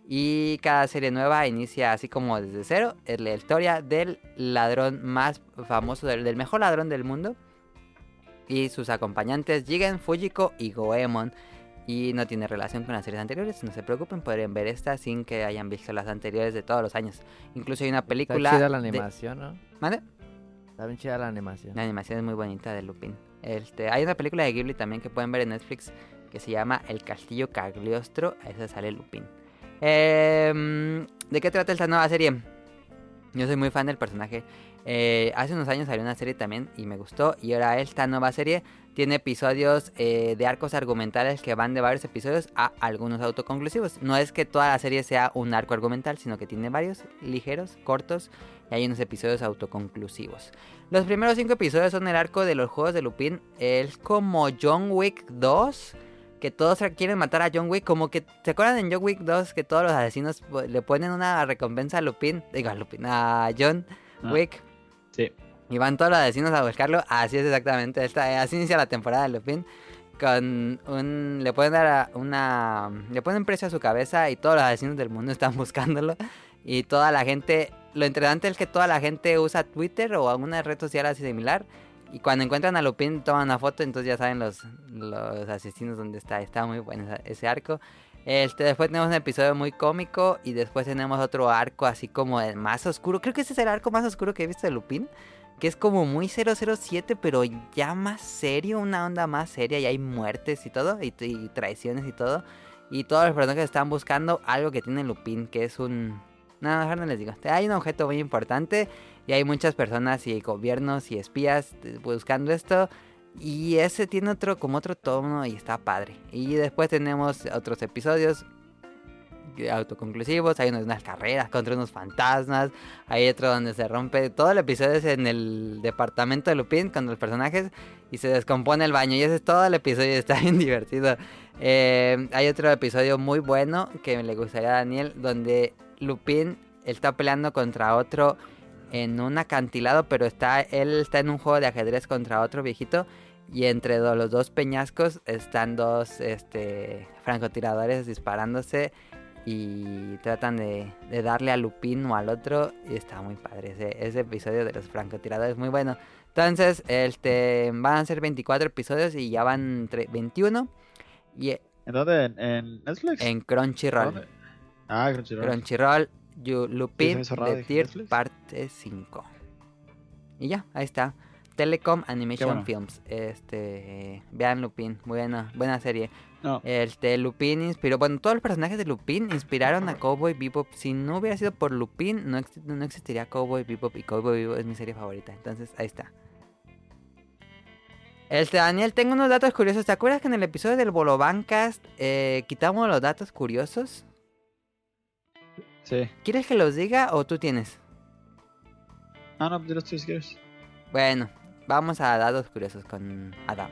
Y cada serie nueva inicia así como desde cero. Es la historia del ladrón más famoso, del, del mejor ladrón del mundo. Y sus acompañantes Jigen, Fujiko y Goemon. Y no tiene relación con las series anteriores, no se preocupen, pueden ver esta sin que hayan visto las anteriores de todos los años. Incluso hay una
Está
película.
chida la
de-
animación, ¿no?
¿Mande?
Está bien chida la animación.
La animación es muy bonita de Lupin. Este, hay una película de Ghibli también que pueden ver en Netflix que se llama El Castillo Cagliostro. A esa sale Lupin. Em, ¿De qué trata esta nueva serie? Yo soy muy fan del personaje. Eh, hace unos años salió una serie también y me gustó. Y ahora esta nueva serie tiene episodios eh, de arcos argumentales que van de varios episodios a algunos autoconclusivos. No es que toda la serie sea un arco argumental, sino que tiene varios ligeros, cortos y hay unos episodios autoconclusivos. Los primeros cinco episodios son el arco de los juegos de Lupin. Es como John Wick 2. Que todos quieren matar a John Wick. Como que, ¿se acuerdan en John Wick 2 que todos los asesinos po- le ponen una recompensa a Lupin? Digo, a Lupin, a John
Ah.
Wick.
Sí.
Y van todos los asesinos a buscarlo. Así es exactamente. Esta, así inicia la temporada de Lupin. Con un. Le pueden dar una. Le ponen precio a su cabeza y todos los asesinos del mundo están buscándolo. Y toda la gente. Lo interesante es que toda la gente usa Twitter o alguna red social así similar. Y cuando encuentran a Lupin toman una foto, entonces ya saben los, los asesinos dónde está. Está muy bueno ese arco. Este, después tenemos un episodio muy cómico y después tenemos otro arco así como el más oscuro. Creo que ese es el arco más oscuro que he visto de Lupin. Que es como muy 007, pero ya más serio, una onda más seria. Y hay muertes y todo, y, traiciones y todo. Y todos los personajes están buscando algo que tiene Lupin, que es un... No, mejor no les digo. Hay un objeto muy importante y hay muchas personas y gobiernos y espías buscando esto. Y ese tiene otro, como otro tono y está padre. Y después tenemos otros episodios autoconclusivos. Hay unas, carreras contra unos fantasmas. Hay otro donde se rompe. Todo el episodio es en el departamento de Lupin con los personajes. Y se descompone el baño. Y ese es todo el episodio. Está bien divertido. Eh, hay otro episodio muy bueno que le gustaría a Daniel. Donde Lupin está peleando contra otro en un acantilado. Pero está él está en un juego de ajedrez contra otro viejito. Y entre los dos peñascos están dos este, francotiradores disparándose y tratan de, de darle a Lupin o al otro y está muy padre ese, ese episodio de los francotiradores, muy bueno. Entonces, este, van a ser 24 episodios y ya van tre- 21 y
¿En dónde? ¿En, en Netflix?
en Crunchyroll.
¿Dónde? Ah, Crunchyroll.
Crunchyroll, Yu- Lupin, The Tier, parte 5. Y ya, ahí está. Telecom Animation
bueno.
Films. Este, vean Lupin, buena, buena serie.
No.
Este, Lupin inspiró, bueno, todos los personajes de Lupin inspiraron a Cowboy Bebop. Si no hubiera sido por Lupin, no, ex- no existiría Cowboy Bebop y Cowboy Bebop es mi serie favorita. Entonces, ahí está. Este, Daniel, tengo unos datos curiosos. ¿Te acuerdas que en el episodio del Bolobancast eh, quitamos los datos curiosos?
Sí.
¿Quieres que los diga o tú tienes?
Ah, no, de los tres quieres.
Bueno, vamos a datos curiosos con Adam.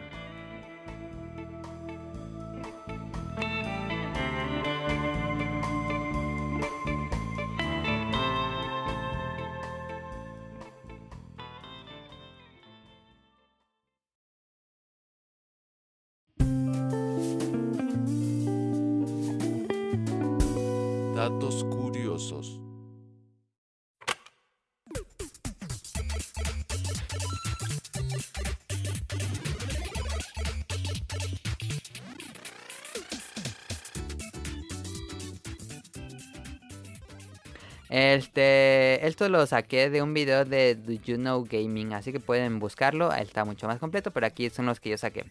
Lo saqué de un video de Do You Know Gaming, así que pueden buscarlo, está mucho más completo, pero aquí son los que yo saqué,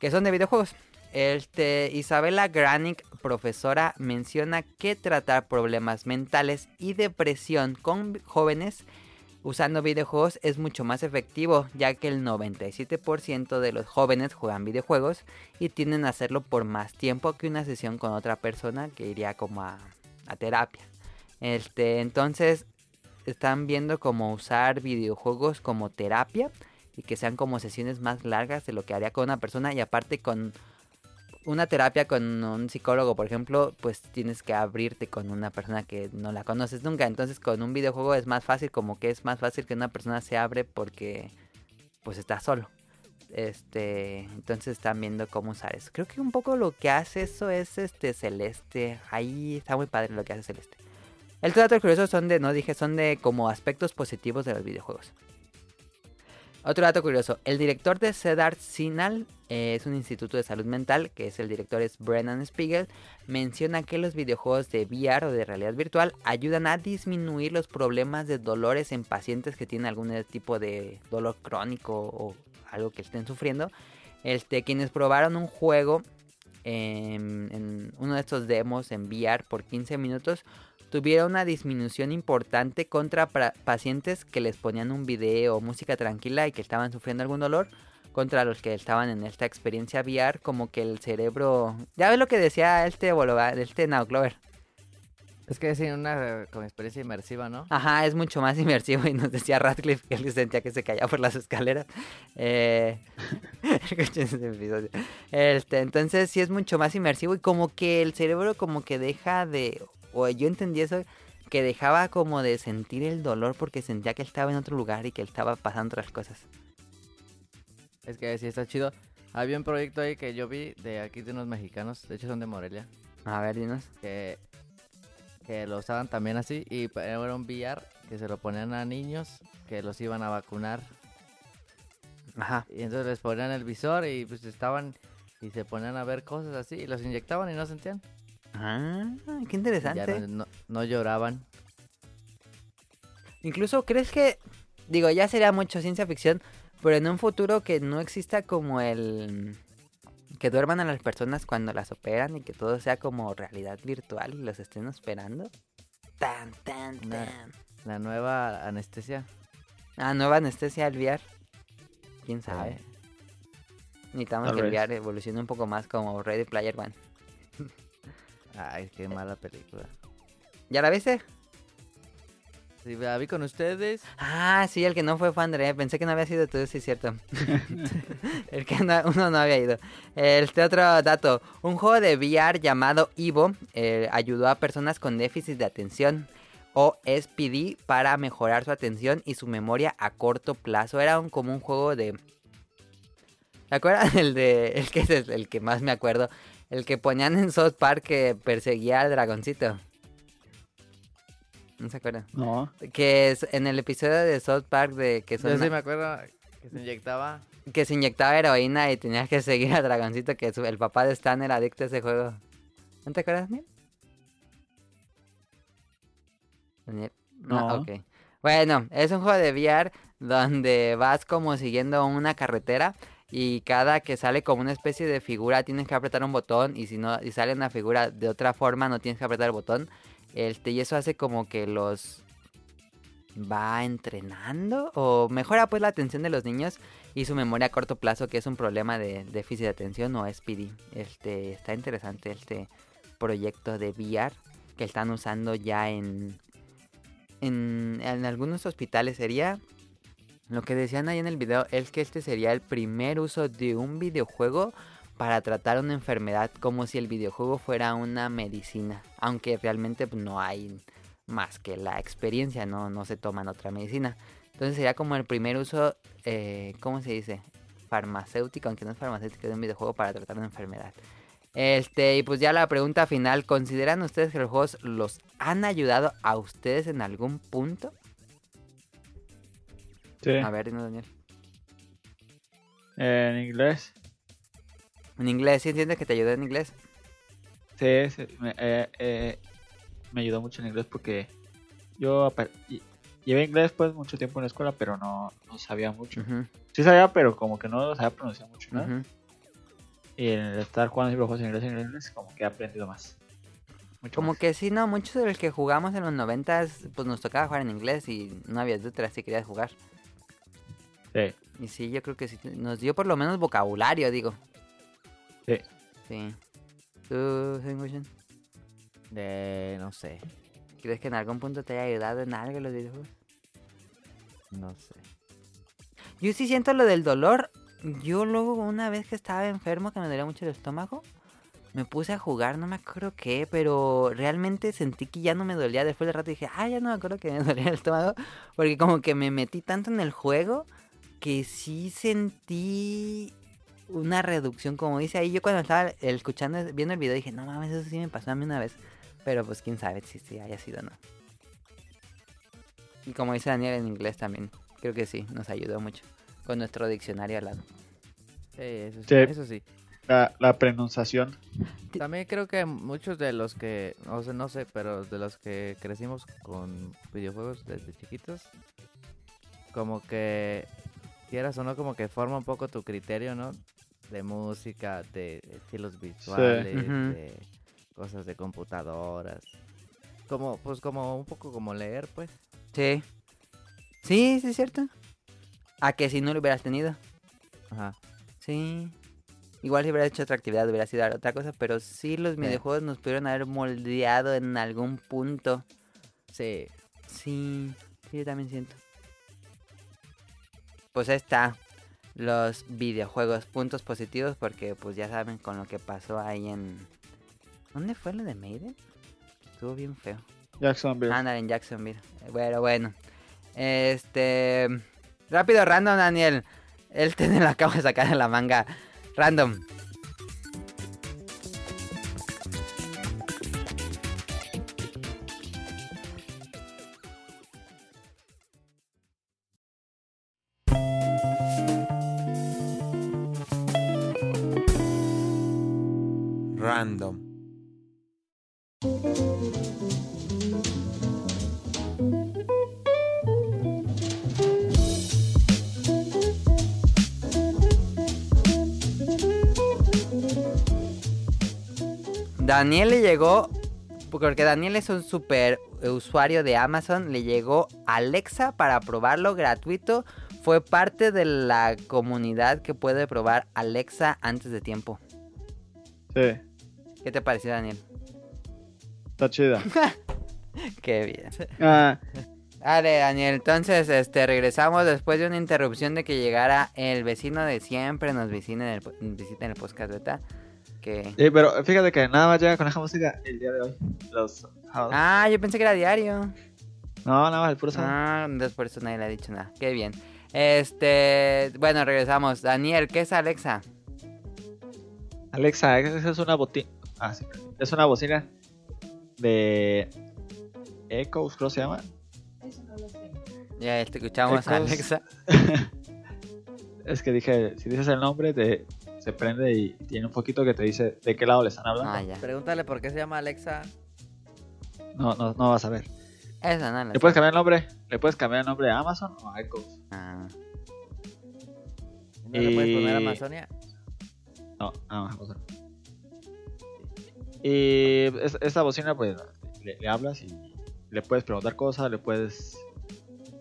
que son de videojuegos. Este, Isabela Granick, profesora, menciona que tratar problemas mentales y depresión con jóvenes usando videojuegos es mucho más efectivo, ya que el 97% de los jóvenes juegan videojuegos y tienden a hacerlo por más tiempo que una sesión con otra persona que iría como a terapia. Este, entonces están viendo cómo usar videojuegos como terapia y que sean como sesiones más largas de lo que haría con una persona y aparte con una terapia con un psicólogo, por ejemplo, pues tienes que abrirte con una persona que no la conoces nunca. Entonces con un videojuego es más fácil, como que es más fácil que una persona se abre porque pues está solo. Este, entonces están viendo cómo usar eso. Creo que un poco lo que hace eso es este Celeste. Ahí está muy padre lo que hace Celeste. El datos curiosos son de, no dije, son de como aspectos positivos de los videojuegos. Otro dato curioso, el director de Cedar Sinal eh, es un instituto de salud mental, que es el director es Brennan Spiegel, menciona que los videojuegos de VR o de realidad virtual ayudan a disminuir los problemas de dolores en pacientes que tienen algún tipo de dolor crónico o algo que estén sufriendo. Este, quienes probaron un juego en, en uno de estos demos en VR por 15 minutos tuvieron una disminución importante contra pacientes que les ponían un video o música tranquila y que estaban sufriendo algún dolor contra los que estaban en esta experiencia VR como que el cerebro ya ves lo que decía este este Now Clover
Es que es una experiencia inmersiva, ¿no?
Ajá, es mucho más inmersivo y nos decía Radcliffe que él sentía que se caía por las escaleras. Eh. Este, entonces sí es mucho más inmersivo y como que el cerebro como que deja de, o yo entendí eso, que dejaba como de sentir el dolor porque sentía que él estaba en otro lugar y que él estaba pasando otras cosas.
Es que sí está chido. Había un proyecto ahí que yo vi de aquí de unos mexicanos, de hecho son de Morelia,
A ver, dinos.
que, que lo usaban también así y era un VR que se lo ponían a niños que los iban a vacunar
Ajá.
y entonces les ponían el visor y pues estaban y se ponían a ver cosas así y los inyectaban y no sentían.
Ah, qué interesante.
Ya no, no- no lloraban.
Incluso, ¿crees que, digo, ya sería mucho ciencia ficción, pero en un futuro que no exista como el... que duerman a las personas cuando las operan y que todo sea como realidad virtual y los estén esperando? Tan, tan, tan.
La nueva anestesia.
Ah, nueva anestesia al VR. ¿Quién sabe? Necesitamos que el. VR evolucione un poco más como Ready Player One.
Ay, qué mala película.
¿Ya la viste?
Sí, la vi con ustedes.
Ah, sí, el que no fue fue André. Pensé que no había sido tú, sí, es cierto. el que no- uno no había ido. Este otro dato. Un juego de VR llamado Evo eh, ayudó a personas con déficit de atención o SPD para mejorar su atención y su memoria a corto plazo. Era un, como un juego de... ¿Se acuerdan del de... El que es el que más me acuerdo? El que ponían en South Park que perseguía al dragoncito. ¿No se acuerdan?
No.
Que es en el episodio de South Park de que, son
Yo sí
una-
me acuerdo que se inyectaba.
que se inyectaba heroína y tenías que seguir al dragoncito que su- el papá de Stan era adicto a ese juego. ¿No te acuerdas, Daniel? Daniel.
No.
Ah, ok. Bueno, es un juego de VR donde vas como siguiendo una carretera y cada que sale como una especie de figura tienes que apretar un botón y si no y sale una figura de otra forma no tienes que apretar el botón. Este, y eso hace como que los va entrenando o mejora pues la atención de los niños y su memoria a corto plazo que es un problema de déficit de atención o SPD. Este está interesante este proyecto de VR que están usando ya en en, en algunos hospitales sería lo que decían ahí en el video es que este sería el primer uso de un videojuego para tratar una enfermedad como si el videojuego fuera una medicina, aunque realmente pues, no hay más que la experiencia, no, no se toman otra medicina. Entonces sería como el primer uso, eh, ¿cómo se dice? Farmacéutico, aunque no es farmacéutico, de un videojuego para tratar una enfermedad. Este, y pues ya la pregunta final, ¿consideran ustedes que los juegos los han ayudado a ustedes en algún punto?
Sí.
A ver, dinos, Daniel.
En inglés.
En inglés, ¿sí entiendes que te ayudó en inglés?
Sí, sí, me, eh, eh, me ayudó mucho en inglés porque yo llevé inglés pues mucho tiempo en la escuela, pero no, no sabía mucho.
Ujú,
Sí sabía, pero como que no lo sabía pronunciar mucho, ¿no? Y en el estar jugando siempre juegos en inglés en inglés, como que he aprendido más. Mucho
Como
más.
que sí, no, muchos de los que jugamos en los noventas, pues nos tocaba jugar en inglés y no había de otra si querías jugar.
Sí.
Y sí, yo creo que sí, nos dio por lo menos vocabulario, digo.
Sí.
Sí. ¿Tú, Senguchen,
De, no sé,
crees que en algún punto te haya ayudado en algo los videojuegos?
no sé.
Yo sí siento lo del dolor. Yo luego una vez que estaba enfermo, que me dolía mucho el estómago, me puse a jugar, no me acuerdo qué, pero realmente sentí que ya no me dolía. Después de rato dije, ah, ya no me acuerdo que me dolía el estómago, porque como que me metí tanto en el juego que sí sentí una reducción, como dice ahí. Yo cuando estaba escuchando, viendo el video dije, no mames, eso sí me pasó a mí una vez. Pero pues quién sabe si sí haya sido o no. Y como dice Daniel en inglés también, creo que sí, nos ayudó mucho. Con nuestro diccionario al lado.
Sí, eso sí.
Sí.
Eso sí.
La, la pronunciación.
También creo que muchos de los que, o sea, no sé, pero de los que crecimos con videojuegos desde chiquitos, como que, quieras o no, como que forma un poco tu criterio, ¿no? De música, de estilos visuales, de cosas de computadoras. Como, pues como un poco como leer, pues.
Sí. Sí, sí es cierto. A que si no lo hubieras tenido.
Ajá.
Sí. Igual si hubieras hecho otra actividad hubiera sido otra cosa, pero sí los
Sí.
videojuegos nos pudieron haber moldeado en algún punto.
Sí.
Sí, sí, yo también siento. Pues ahí está. Los videojuegos, puntos positivos, porque pues ya saben con lo que pasó ahí en... ¿Dónde fue lo de Maiden? Estuvo bien feo.
Jacksonville.
Ándale, en Jacksonville. Bueno, bueno. Este... Rápido, random, Daniel. Él te lo acabo de sacar de la manga. Random. Llegó, porque Daniel es un super usuario de Amazon, le llegó Alexa para probarlo gratuito. Fue parte de la comunidad que puede probar Alexa antes de tiempo.
Sí.
¿Qué te pareció, Daniel?
Está chida.
Qué bien.
Ah,
Vale, Daniel, entonces este, regresamos después de una interrupción de que llegara el vecino de siempre, nos visita en el, visita en el podcast beta. Que...
sí, pero fíjate que nada más llega con esa música el día de hoy. Los house.
Ah, yo pensé que era diario.
No, nada más el puro sound.
Ah, entonces por eso nadie le ha dicho nada. Qué bien. Este, bueno, regresamos. Daniel, ¿qué es Alexa?
Alexa, esa es una bocina. Ah, sí. Es una bocina de Echoes, creo se llama.
Ya te escuchamos,
Ecos.
Alexa.
Es que dije, si dices el nombre, te, se prende y tiene un poquito que te dice de qué lado le están hablando.
Ah, ya.
Pregúntale por qué se llama Alexa.
No, no, no vas a ver.
Eso no
¿Le puedes cambiar el nombre? ¿Le puedes cambiar el nombre a Amazon o a Echoes?
Ah,
¿No le puedes poner
Y-
Amazonia?
No, no, Amazon. Y es- esta bocina, pues, le, le hablas y le puedes preguntar cosas, le puedes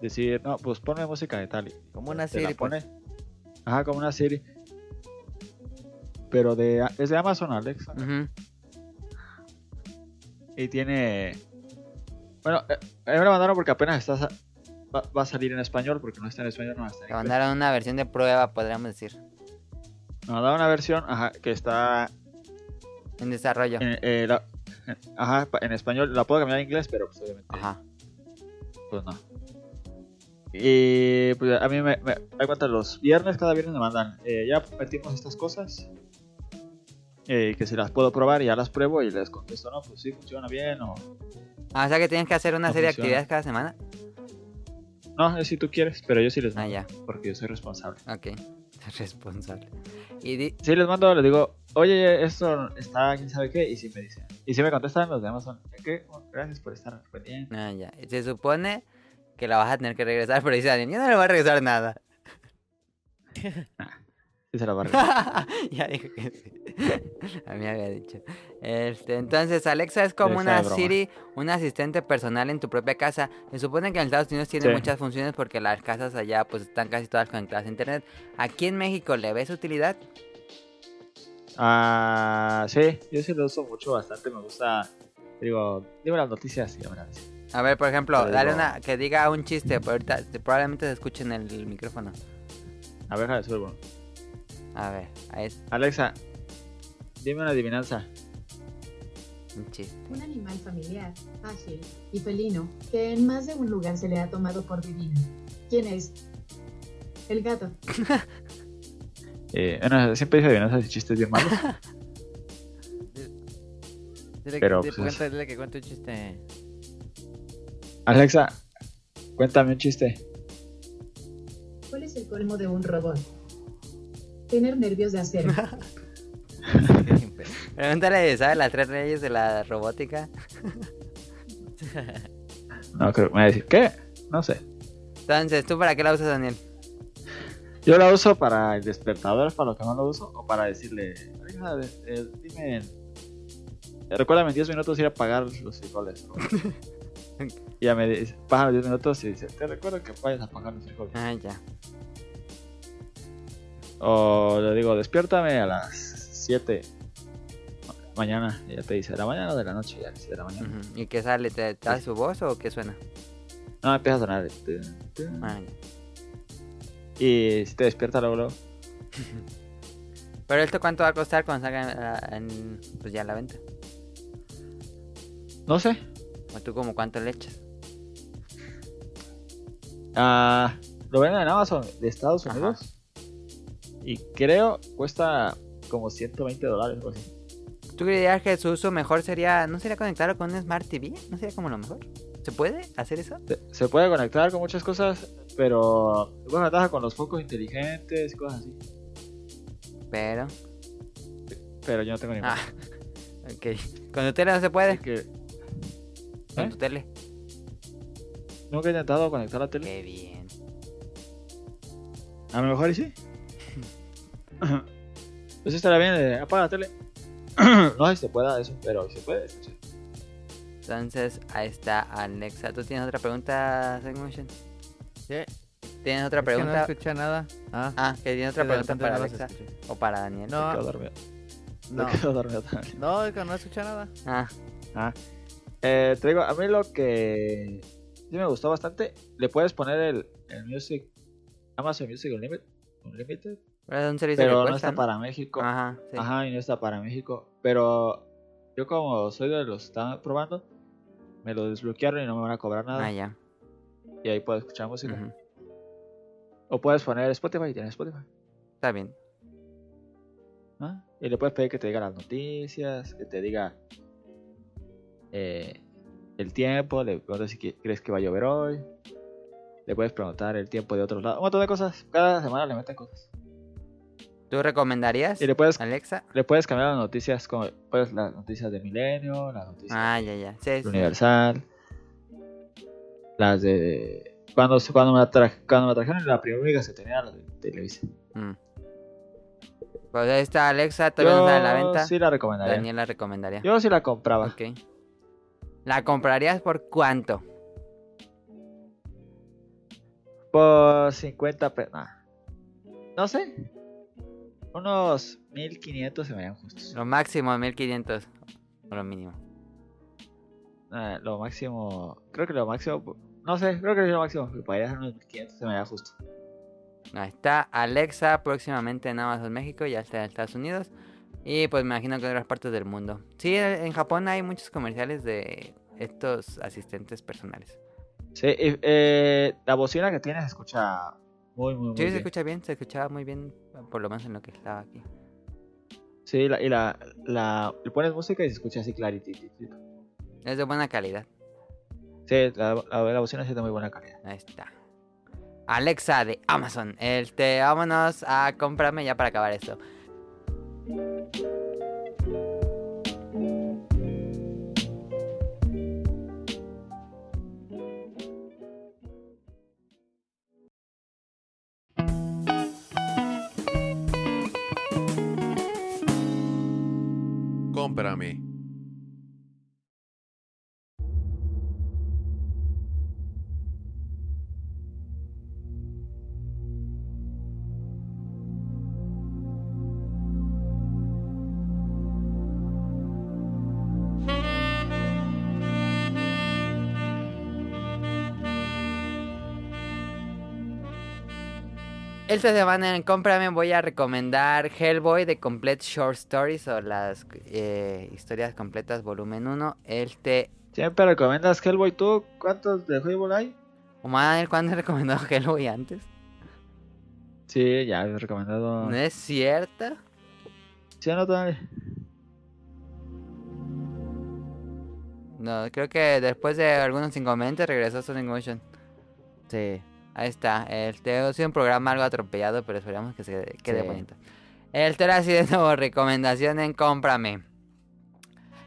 decir, no, pues ponme música de tal. y
Como una Siri, pues.
pone. Ajá, como una Siri. Pero de, es de Amazon Alexa.
ujú.
Y tiene. Bueno, eh, mí me la mandaron porque apenas está, va, va a salir en español, porque no está en español, no está en
Te mandaron una versión de prueba, podríamos decir.
Me mandaron una versión ajá, que está
En desarrollo.
en, eh, la- en- ajá, en español. La puedo cambiar a inglés, pero pues obviamente
Ajá.
pues no. Y pues a mí me, me da cuenta los viernes, cada viernes me mandan, eh, ya metimos estas cosas. Eh, que si las puedo probar y ya las pruebo y les contesto, no, pues sí, funciona bien o...
Ah, o sea que tienes que hacer una
No
serie de actividades cada semana.
No, es si tú quieres, pero yo sí les
Ah,
mando,
ya.
porque yo soy responsable.
Ok. Responsable. Y di-
Sí les mando, les digo, oye, esto está, quién sabe qué, y si me dicen, y si me contestan los de Amazon, ¿qué? Oh, gracias por estar pendiente.
Ah, ya. Se supone que la vas a tener que regresar, pero dice Daniel, yo no le voy a regresar nada.
Sí se la va a regresar.
ya dijo que sí. A mí había dicho. Este, entonces, Alexa es como
Alexa
una. Siri, un asistente personal en tu propia casa. Se supone que en Estados Unidos tiene
Sí.
muchas funciones porque las casas allá pues están casi todas conectadas a internet. Aquí en México, ¿le ves utilidad?
Ah, sí, yo sí lo uso mucho, bastante. Me gusta. Digo, dime las noticias y dice.
A ver, por ejemplo, dale
digo-
una que diga un chiste, pero ahorita te- probablemente se escuche en el micrófono.
A ver, déjame subir, bueno.
A ver, ahí es
Alexa, dime una adivinanza.
un chiste.
Un animal familiar, ágil y felino que en más de un lugar se le ha tomado por divino. ¿Quién es? El gato.
Eh, bueno, siempre dice adivinanzas y chistes bien malos.
Dile,
Pero,
que,
pues,
cuenta- dile que cuente un chiste.
Alexa, cuéntame un chiste.
¿Cuál es el colmo de un robot? Tener nervios de acero.
Pregúntale, ¿sabes las tres leyes de la robótica?
No, creo me va a decir, ¿qué? No sé.
Entonces, ¿tú para qué la usas, Daniel?
Yo la uso para el despertador, es para lo que más lo uso, o para decirle, eh, dime, eh, recuérdame en 10 minutos ir a pagar los frijoles. ¿no? y ya me dice, los 10 minutos y dice, te recuerdo que vayas a pagar los frijoles.
Ah, ya.
O le digo, despiértame a las 7 mañana. Ya te dice, la mañana o de la noche, ya dice de la mañana.
¿Y qué sale? ¿Te, te da su voz o qué suena?
No, empieza a sonar. este,
Ah.
Y si te despierta luego, luego.
Pero esto cuánto va a costar cuando salga en, pues ya a la venta.
No sé.
O tú como cuánto le echas.
Ah, lo venden en Amazon de Estados
Ajá.
Unidos. Y creo cuesta como 120 dólares o así.
¿Tú creerías que su uso mejor sería, no sería conectarlo con un Smart TV? ¿No sería como lo mejor? ¿Se puede hacer eso?
Se, se puede conectar con muchas cosas, pero buena ventaja con los focos inteligentes y cosas así.
Pero...
Pero yo no tengo ni
Ah, ok. Con tu tele no se puede.
Que
Con
¿Eh?
tu tele.
nunca he intentado conectar la tele.
Qué bien.
A lo mejor y sí. pues estaría bien, apaga la tele. no sé si se pueda eso, pero si se puede. sí.
Entonces, ahí está Alexa. ¿Tú tienes otra pregunta, Motion?
Sí.
¿Tienes otra
Es que no
pregunta?
escuché nada. Ah,
Ah, que tienes otra
que
pregunta para
no
Alexa o para Daniel.
No.
Me quedo dormido.
No,
Me quedo dormido también.
no, es que no escuché nada.
Ah,
Ah. Eh, te digo, a mí lo que sí me gustó bastante, le puedes poner el, el Music, Amazon Music Unlimited, Unlimited
es un servicio
pero
que
no está para México.
Ajá, sí.
Ajá, y no está para México. Pero yo como soy de los que están probando, me lo desbloquearon y no me van a cobrar nada.
Ah, ya.
Y ahí puedo escuchar música. O puedes poner Spotify y tienes Spotify.
Está bien.
¿ah? Y le puedes pedir que te diga las noticias, que te diga eh, el tiempo, le preguntas si crees que va a llover hoy. Le puedes preguntar el tiempo de otros lados. Un montón de cosas. Cada semana le meten cosas.
¿Tú recomendarías,
Y le puedes,
Alexa?
le puedes cambiar las noticias como puedes, las noticias de Milenio, las noticias
Ah, ya, ya. Sí,
de
sí.
Universal, las de. Cuando, cuando, me, atra- cuando me trajeron la primera única se tenía las de Televisa.
Mm. Pues ahí está Alexa, todavía no está a la venta.
sí la recomendaría.
Daniel la recomendaría.
Yo sí la compraba.
Ok. ¿La comprarías por cuánto?
Por 50 pesos. No sé. Unos 1500 se me harían justos.
Lo máximo, 1500. O lo mínimo.
Eh, lo máximo. Creo que lo máximo. No sé, creo que es lo máximo. Que podría ser unos 1500 se me haría justo.
Ahí está Alexa próximamente en Amazon México, ya está en Estados Unidos. Y pues me imagino que en otras partes del mundo. Sí, en Japón hay muchos comerciales de estos asistentes personales.
Sí, eh, la bocina que tiene se escucha muy, muy, muy
Sí, se
bien.
escucha bien, se escuchaba muy bien, por lo menos en lo que estaba aquí.
Sí, la, y la, la. Le pones música y se escucha así claritito.
Es de buena calidad.
Sí, la, la, la bocina es de muy buena calidad.
Ahí está. Alexa de Amazon. Este, vámonos a comprarme ya para acabar esto.
Cómprame.
Esta semana en Cómprame voy a recomendar Hellboy de Complete Short Stories o las eh, historias completas volumen 1. Este,
Siempre recomiendas Hellboy. ¿Tú cuántos de Hellboy hay?
Omar, ¿cuándo he recomendado Hellboy antes?
Sí, ya he recomendado.
¿No es cierto?
¿Sí no, Tony?
No, creo que después de algunos inconvenientes regresó Sonic Motion.
Sí.
Ahí está. Este ha sido un programa algo atropellado, pero esperamos que se quede
Sí.
bonito. El ahora sí de nuevo, recomendación en Cómprame.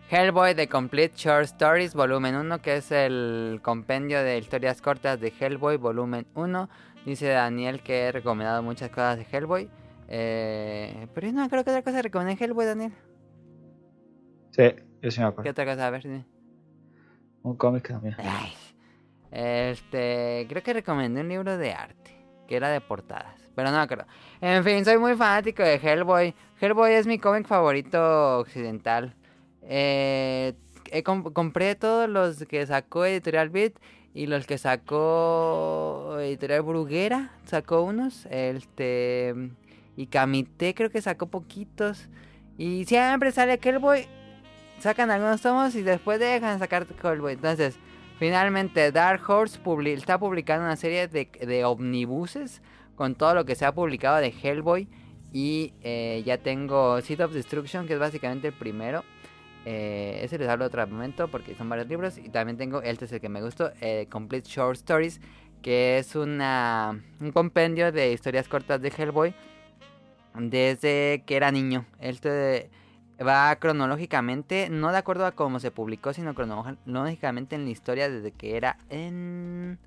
Hellboy The Complete Short Stories, volumen 1, que es el compendio de historias cortas de Hellboy, volumen 1. Dice Daniel que he recomendado muchas cosas de Hellboy. Eh, pero yo no creo que otra cosa recomendé en Hellboy, Daniel.
Sí, yo sí me
¿Qué
acuerdo.
otra cosa? A ver, dime.
Un cómic también.
Ay, Este, creo que recomendé un libro de arte, que era de portadas, pero no me acuerdo. En fin, soy muy fanático de Hellboy. Hellboy es mi cómic favorito occidental. Eh, compré todos los que sacó Editorial Beat y los que sacó Editorial Bruguera, sacó unos. Este, y Kamite creo que sacó poquitos. Y siempre sale Hellboy, sacan algunos tomos y después dejan de sacar Hellboy. Entonces, finalmente Dark Horse publi- está publicando una serie de, de omnibuses con todo lo que se ha publicado de Hellboy. Y eh, ya tengo Seed of Destruction, que es básicamente el primero. Eh, ese les hablo otro momento porque son varios libros. Y también tengo, este es el que me gustó, eh, Complete Short Stories, que es una, un compendio de historias cortas de Hellboy desde que era niño. Este va cronológicamente, no de acuerdo a cómo se publicó, sino cronológicamente en la historia desde que era en...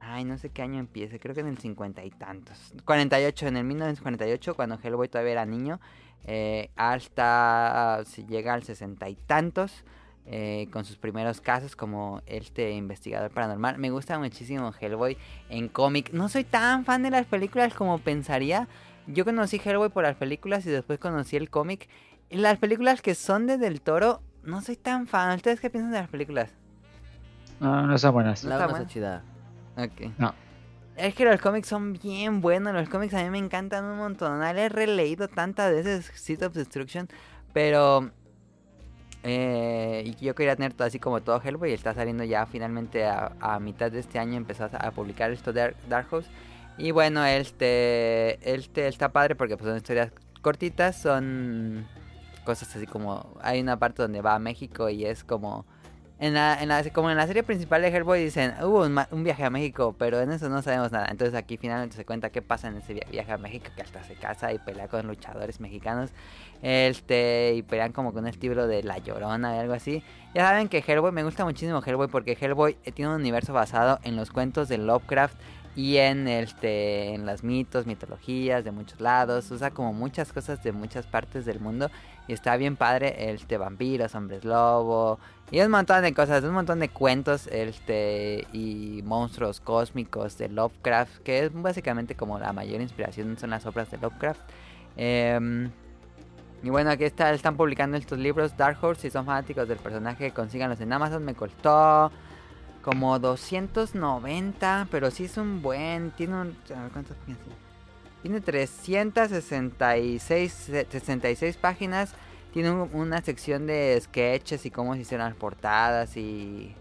Ay, no sé qué año empieza, creo que en el cincuenta y tantos. 48, en el 1948, cuando Hellboy todavía era niño, eh, hasta si llega al sesenta y tantos, eh, con sus primeros casos como este investigador paranormal. Me gusta muchísimo Hellboy en cómic. No soy tan fan de las películas como pensaría. Yo conocí Hellboy por las películas y después conocí el cómic. Y Las películas que son de Del Toro, no soy tan fan. ¿Ustedes qué piensan de las películas?
No, no están buenas.
No
La
está
chida.
Ok.
No.
Es que los cómics son bien buenos. Los cómics a mí me encantan un montón. Le he releído tantas veces Seed of Destruction. Pero. eh, y yo quería tener todo así como todo Hellboy. Y está saliendo ya finalmente a, a mitad de este año. Empezó a, a publicar esto de Dark, Dark Horse. Y bueno, este, este está padre porque pues, son historias cortitas. Son cosas así como. Hay una parte donde va a México y es como. En la, en la, como en la serie principal de Hellboy dicen, hubo un, viaje a México, pero en eso no sabemos nada. Entonces aquí finalmente se cuenta qué pasa en ese via- viaje a México, que hasta se casa y pelea con luchadores mexicanos. Este, y pelean como con un estilo de La Llorona y algo así. Ya saben que Hellboy, me gusta muchísimo Hellboy porque Hellboy eh, tiene un universo basado en los cuentos de Lovecraft y en este en los mitos, mitologías de muchos lados, usa como muchas cosas de muchas partes del mundo y está bien padre este vampiros, hombres lobo y un montón de cosas, un montón de cuentos este y monstruos cósmicos de Lovecraft, que es básicamente como la mayor inspiración son las obras de Lovecraft. Em, y bueno, aquí está, están publicando estos libros Dark Horse, si son fanáticos del personaje, consíganlos en Amazon, me costó como 290, pero sí es un buen, tiene un, ¿cuántas páginas tiene? Tiene 366 66 páginas, tiene un- una sección de sketches y cómo se hicieron las portadas y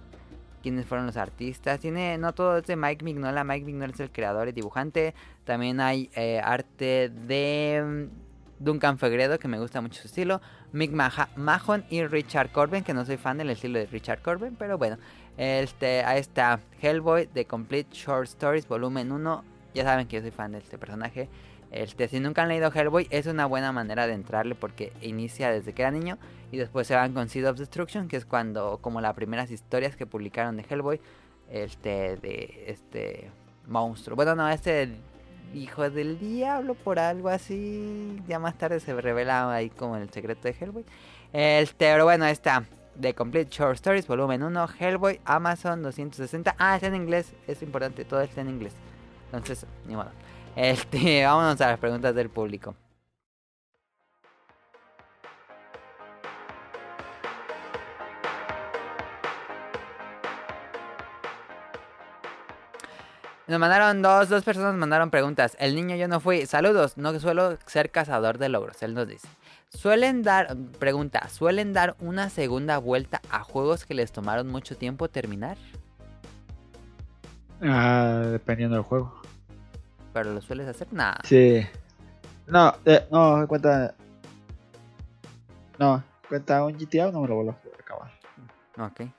quiénes fueron los artistas. Tiene, no todo es de Mike Mignola, Mike Mignola es el creador y dibujante. También hay eh, arte de mm, Duncan Fegredo, que me gusta mucho su estilo. Mick Mahon y Richard Corbin, que no soy fan del estilo de Richard Corbin, pero bueno. Este, ahí está Hellboy, The Complete Short Stories, volumen 1. Ya saben que yo soy fan de este personaje. Este, si nunca han leído Hellboy, es una buena manera de entrarle porque inicia desde que era niño y después se van con Seed of Destruction, que es cuando, como las primeras historias que publicaron de Hellboy, este, de este monstruo. Bueno, no, este hijo del diablo por algo así. Ya más tarde se revela ahí como el secreto de Hellboy. Este, pero bueno, está. The Complete Short Stories, volumen 1, Hellboy, Amazon 260. Ah, está en inglés, es importante, todo está en inglés. Entonces, ni modo. Este, vámonos a las preguntas del público. Nos mandaron dos, dos personas mandaron preguntas. El niño yo no fui. Saludos, no suelo ser cazador de logros, él nos dice. Suelen dar, pregunta, ¿suelen dar una segunda vuelta a juegos que les tomaron mucho tiempo terminar?
Ah, dependiendo del juego.
Pero lo sueles hacer, nada.
Sí. No, eh, no, cuenta. No, cuenta un GTA no me lo vuelvo a acabar.
Ok.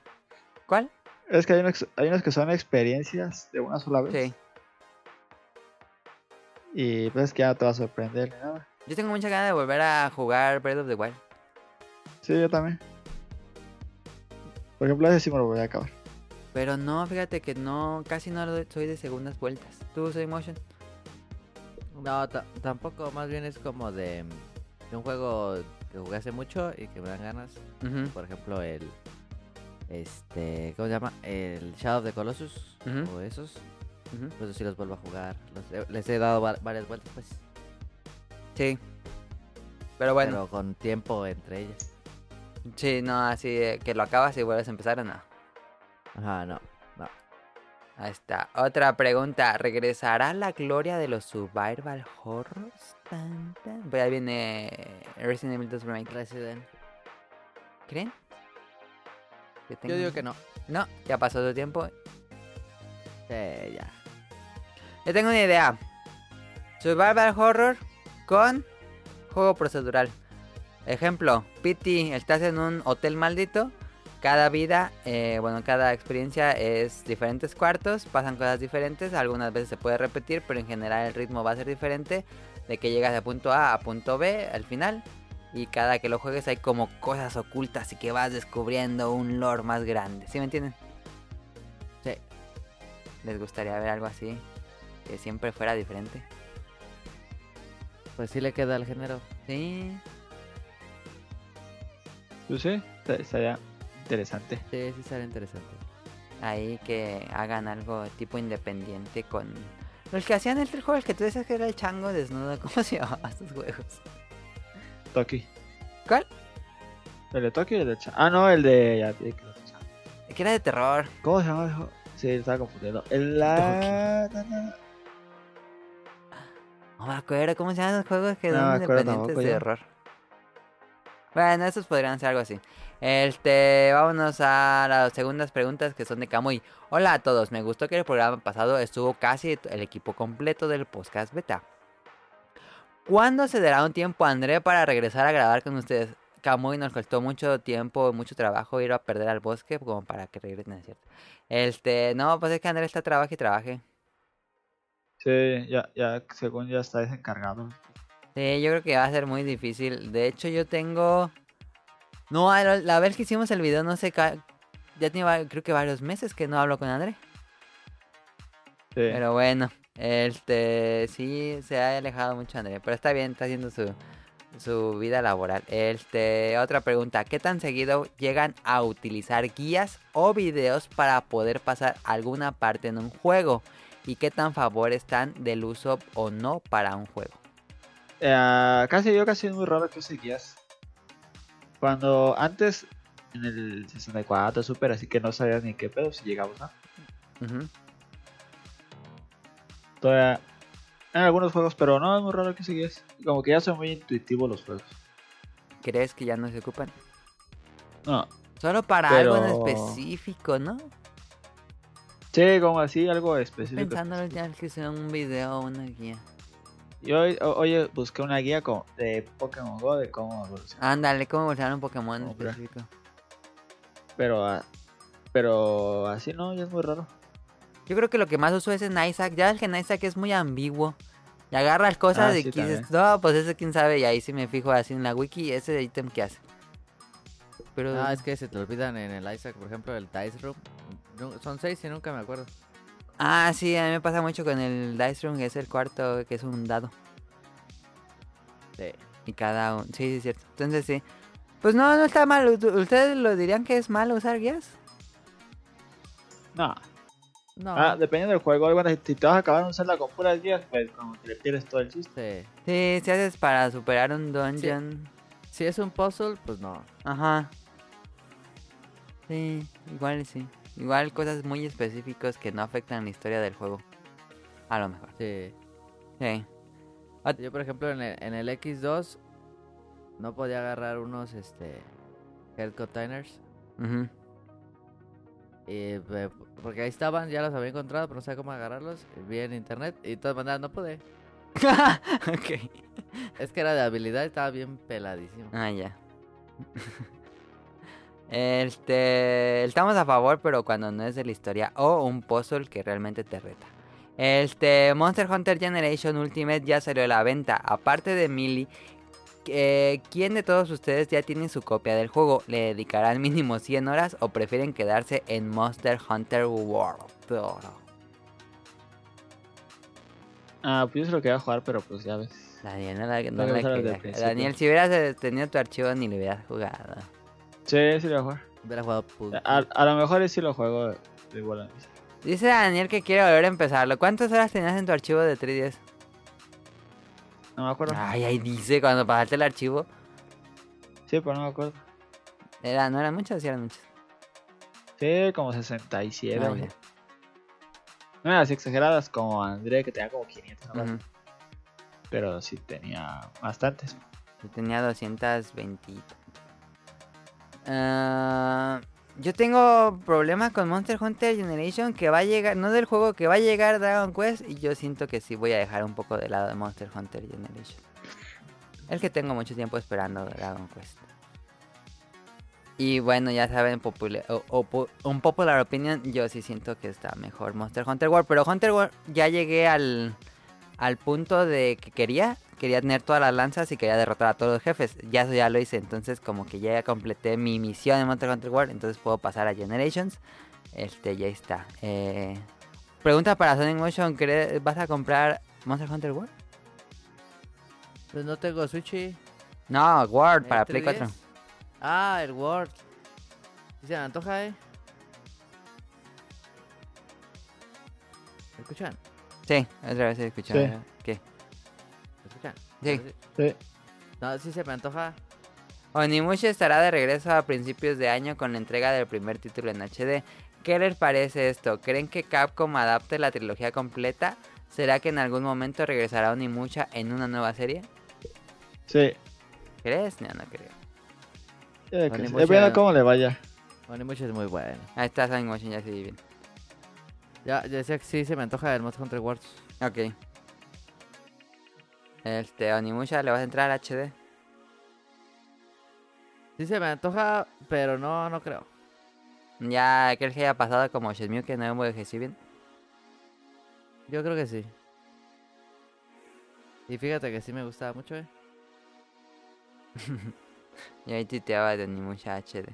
¿Cuál?
Es que hay unos, hay unos que son experiencias de una sola vez.
Sí.
Y pues es que ya no te va a sorprender ni nada.
Yo tengo mucha ganas de volver a jugar Breath of the Wild.
Sí, yo también. Por ejemplo, ese sí me lo voy a acabar.
Pero no, fíjate que no, casi no lo- soy de segundas vueltas. ¿Tú soy motion?
No, ta- tampoco, más bien es como de, de un juego que jugué hace mucho y que me dan ganas. Por ejemplo, el. Este. ¿Cómo se llama? El Shadow of the Colossus.
Ujú.
O esos.
ujú.
Pues sí los vuelvo a jugar. Los les he dado va- varias vueltas, pues.
Sí. Pero bueno,
Pero con tiempo entre ellas.
sí, no, así que lo acabas y vuelves a empezar o no.
Ajá, no.
Ahí está. Otra pregunta. ¿Regresará la gloria de los survival horrors? Tan, tan. Pues ahí viene Resident Evil 2 Remake.
Resident.
¿Creen?
Yo digo que no.
No, ya pasó su tiempo.
Sí, ya.
Yo tengo una idea. Survival horror con juego procedural. Ejemplo, Pity, estás en un hotel maldito. Cada vida, eh, bueno, cada experiencia es diferentes cuartos, pasan cosas diferentes. Algunas veces se puede repetir, pero en general el ritmo va a ser diferente. De que llegas de punto A a punto B al final. Y cada que lo juegues hay como cosas ocultas y que vas descubriendo un lore más grande. ¿Sí me entienden?
Sí.
¿Les gustaría ver algo así? Que siempre fuera diferente.
Pues sí le queda al género.
Sí.
Pues sí, esta- estaría interesante.
Sí, sí será interesante.
Ahí que hagan algo tipo independiente con... Los que hacían el juego, el que tú decías que era el chango desnudo. ¿Cómo se llamaban estos juegos?
Toki.
¿Cuál?
¿El de Toki o el de Cha- Ah, no, el de. Que
era de terror.
¿Cómo se llama el juego? Sí, estaba confundiendo. El la. na.
No me acuerdo cómo se llaman los juegos que
No acuerdo
independientes de
yo.
terror. Bueno, esos podrían ser algo así. Este, vámonos a las segundas preguntas que son de Camuy. Hola a todos, me gustó que el programa pasado estuvo casi el equipo completo del podcast beta. ¿Cuándo se dará un tiempo a André para regresar a grabar con ustedes? Camuy nos costó mucho tiempo, mucho trabajo ir a perder al bosque como para que regresen, ¿es cierto? Este, no, pues es que André está trabaje y trabaje.
Sí, ya, ya, según ya está desencargado.
Sí, yo creo que va a ser muy difícil. De hecho, yo tengo. No, la, la vez que hicimos el video, no sé. Ya tiene creo que varios meses que no hablo con André.
Sí.
Pero bueno, este. Sí, se ha alejado mucho André. Pero está bien, está haciendo su, su vida laboral. Este. Otra pregunta: ¿Qué tan seguido llegan a utilizar guías o videos para poder pasar alguna parte en un juego? ¿Y qué tan favor están del uso o no para un juego?
Eh, casi yo casi es muy raro que use guías. Cuando antes en el 64 Super, así que no sabías ni qué pedo si llegamos, ¿no? Todavía en algunos juegos, pero no es muy raro que use guías. Como que ya son muy intuitivos los juegos.
¿Crees que ya no se ocupan?
No,
Solo para algo en específico, ¿no?
Sí, como así, algo específico.
pensando ya que sea un video o una guía.
Yo oye, busqué una guía como de Pokémon Go de cómo evolucionar.
Ándale, ¿cómo evolucionar un Pokémon en específico?
Pero, ah, pero así no, ya es muy raro.
Yo creo que lo que más uso es en Isaac. Ya ves que en Isaac es muy ambiguo. Y agarras cosas
Ah,
y
sí,
que dices, no, pues ese quién sabe. Y ahí sí me fijo así en la wiki, ese ítem que hace. Pero
Ah, es que se te olvidan en el Isaac, por ejemplo, el Dice Room. Son seis y nunca me acuerdo.
Ah, sí, a mí me pasa mucho con el Dice Room, que es el cuarto, que es un dado.
Sí.
Y cada uno. Sí, sí, es cierto. Entonces sí. Pues no, no está mal. ¿Ustedes lo dirían que es malo usar guías?
No.
No.
Ah, dependiendo del juego. Bueno, si te vas a acabar un Zelda con puras guías, pues como que le pierdes todo el chiste.
Sí.
Sí, si haces para superar un dungeon.
Si es un puzzle, pues no.
Ajá. Sí, igual sí. Igual cosas muy específicas que no afectan la historia del juego. A lo mejor.
Sí.
Sí.
Yo, por ejemplo, en el, en el X2 no podía agarrar unos este head containers.
Ujú.
Y, eh, porque ahí estaban, ya los había encontrado, pero no sabía cómo agarrarlos. Vi en internet y de todas maneras no pude.
ok.
Es que era de habilidad y estaba bien peladísimo.
Ah, ya. Este, estamos a favor, pero cuando no es de la historia o un puzzle que realmente te reta. Este, Monster Hunter Generation Ultimate ya salió a la venta. Aparte de Millie, eh, ¿quién de todos ustedes ya tiene su copia del juego? ¿Le dedicarán mínimo 100 horas o prefieren quedarse en Monster Hunter World?
Ah, pues yo se lo quería jugar, pero pues ya ves.
Daniel, no la, no la. Daniel, si hubieras tenido tu archivo ni le hubieras jugado.
Sí, sí lo voy a jugar.
Hubiera jugado PUBG.
A, a lo mejor sí lo juego de igual a mí.
Dice Daniel que quiere volver a empezarlo. ¿Cuántas horas tenías en tu archivo de 3DS?
No me acuerdo.
Ay, ahí dice cuando pasaste el archivo.
Sí, pero no me acuerdo.
Era, no eran muchas, sí eran muchas.
Sí, como 67.
Ah.
No eran así exageradas como André, que tenía como 500. ¿no?
Ujú.
Pero sí tenía bastantes.
Yo tenía 220. Ah, yo tengo problemas con Monster Hunter Generation que va a llegar, no del juego que va a llegar Dragon Quest y yo siento que sí voy a dejar un poco de lado de Monster Hunter Generation. Es que tengo mucho tiempo esperando Dragon Quest. Y bueno, ya saben, popula- un popular opinion, yo sí siento que está mejor Monster Hunter World. Pero Hunter World ya llegué al, al punto de que quería, quería tener todas las lanzas y quería derrotar a todos los jefes. Ya eso ya lo hice, entonces como que ya completé mi misión en Monster Hunter World, entonces puedo pasar a Generations. Este, ya está. Eh, pregunta para Sonic Motion, ¿cree- ¿vas a comprar Monster Hunter World?
Pues no tengo Switch.
No, World,
¿el
para Play
3DS?
4.
Ah, el Word. Sí se me antoja, eh. ¿Me escuchan?
Sí, otra vez he escuchado.
Sí.
Sí.
Sí.
No, sí se me antoja.
Onimusha estará de regreso a principios de año con la entrega del primer título en HD. ¿Qué les parece esto? ¿Creen que Capcom adapte la trilogía completa? ¿Será que en algún momento regresará Onimusha en una nueva serie?
Sí.
¿Crees? No, no creo.
Que sí. Depende de cómo le vaya.
Onimusha es muy bueno.
Ahí está Motion, ya se vi bien.
Ya, ya decía que sí se me antoja el Monster Hunter Worlds.
Ok. Este, Onimusha, ¿le vas a entrar al HD?
Sí se me antoja, pero no, no creo.
Ya, ¿crees que haya pasado como Shenmue que no envejeció bien?
Yo creo que sí. Y fíjate que sí me gustaba mucho, eh.
Y ahí tuiteaba de Onimusha HD.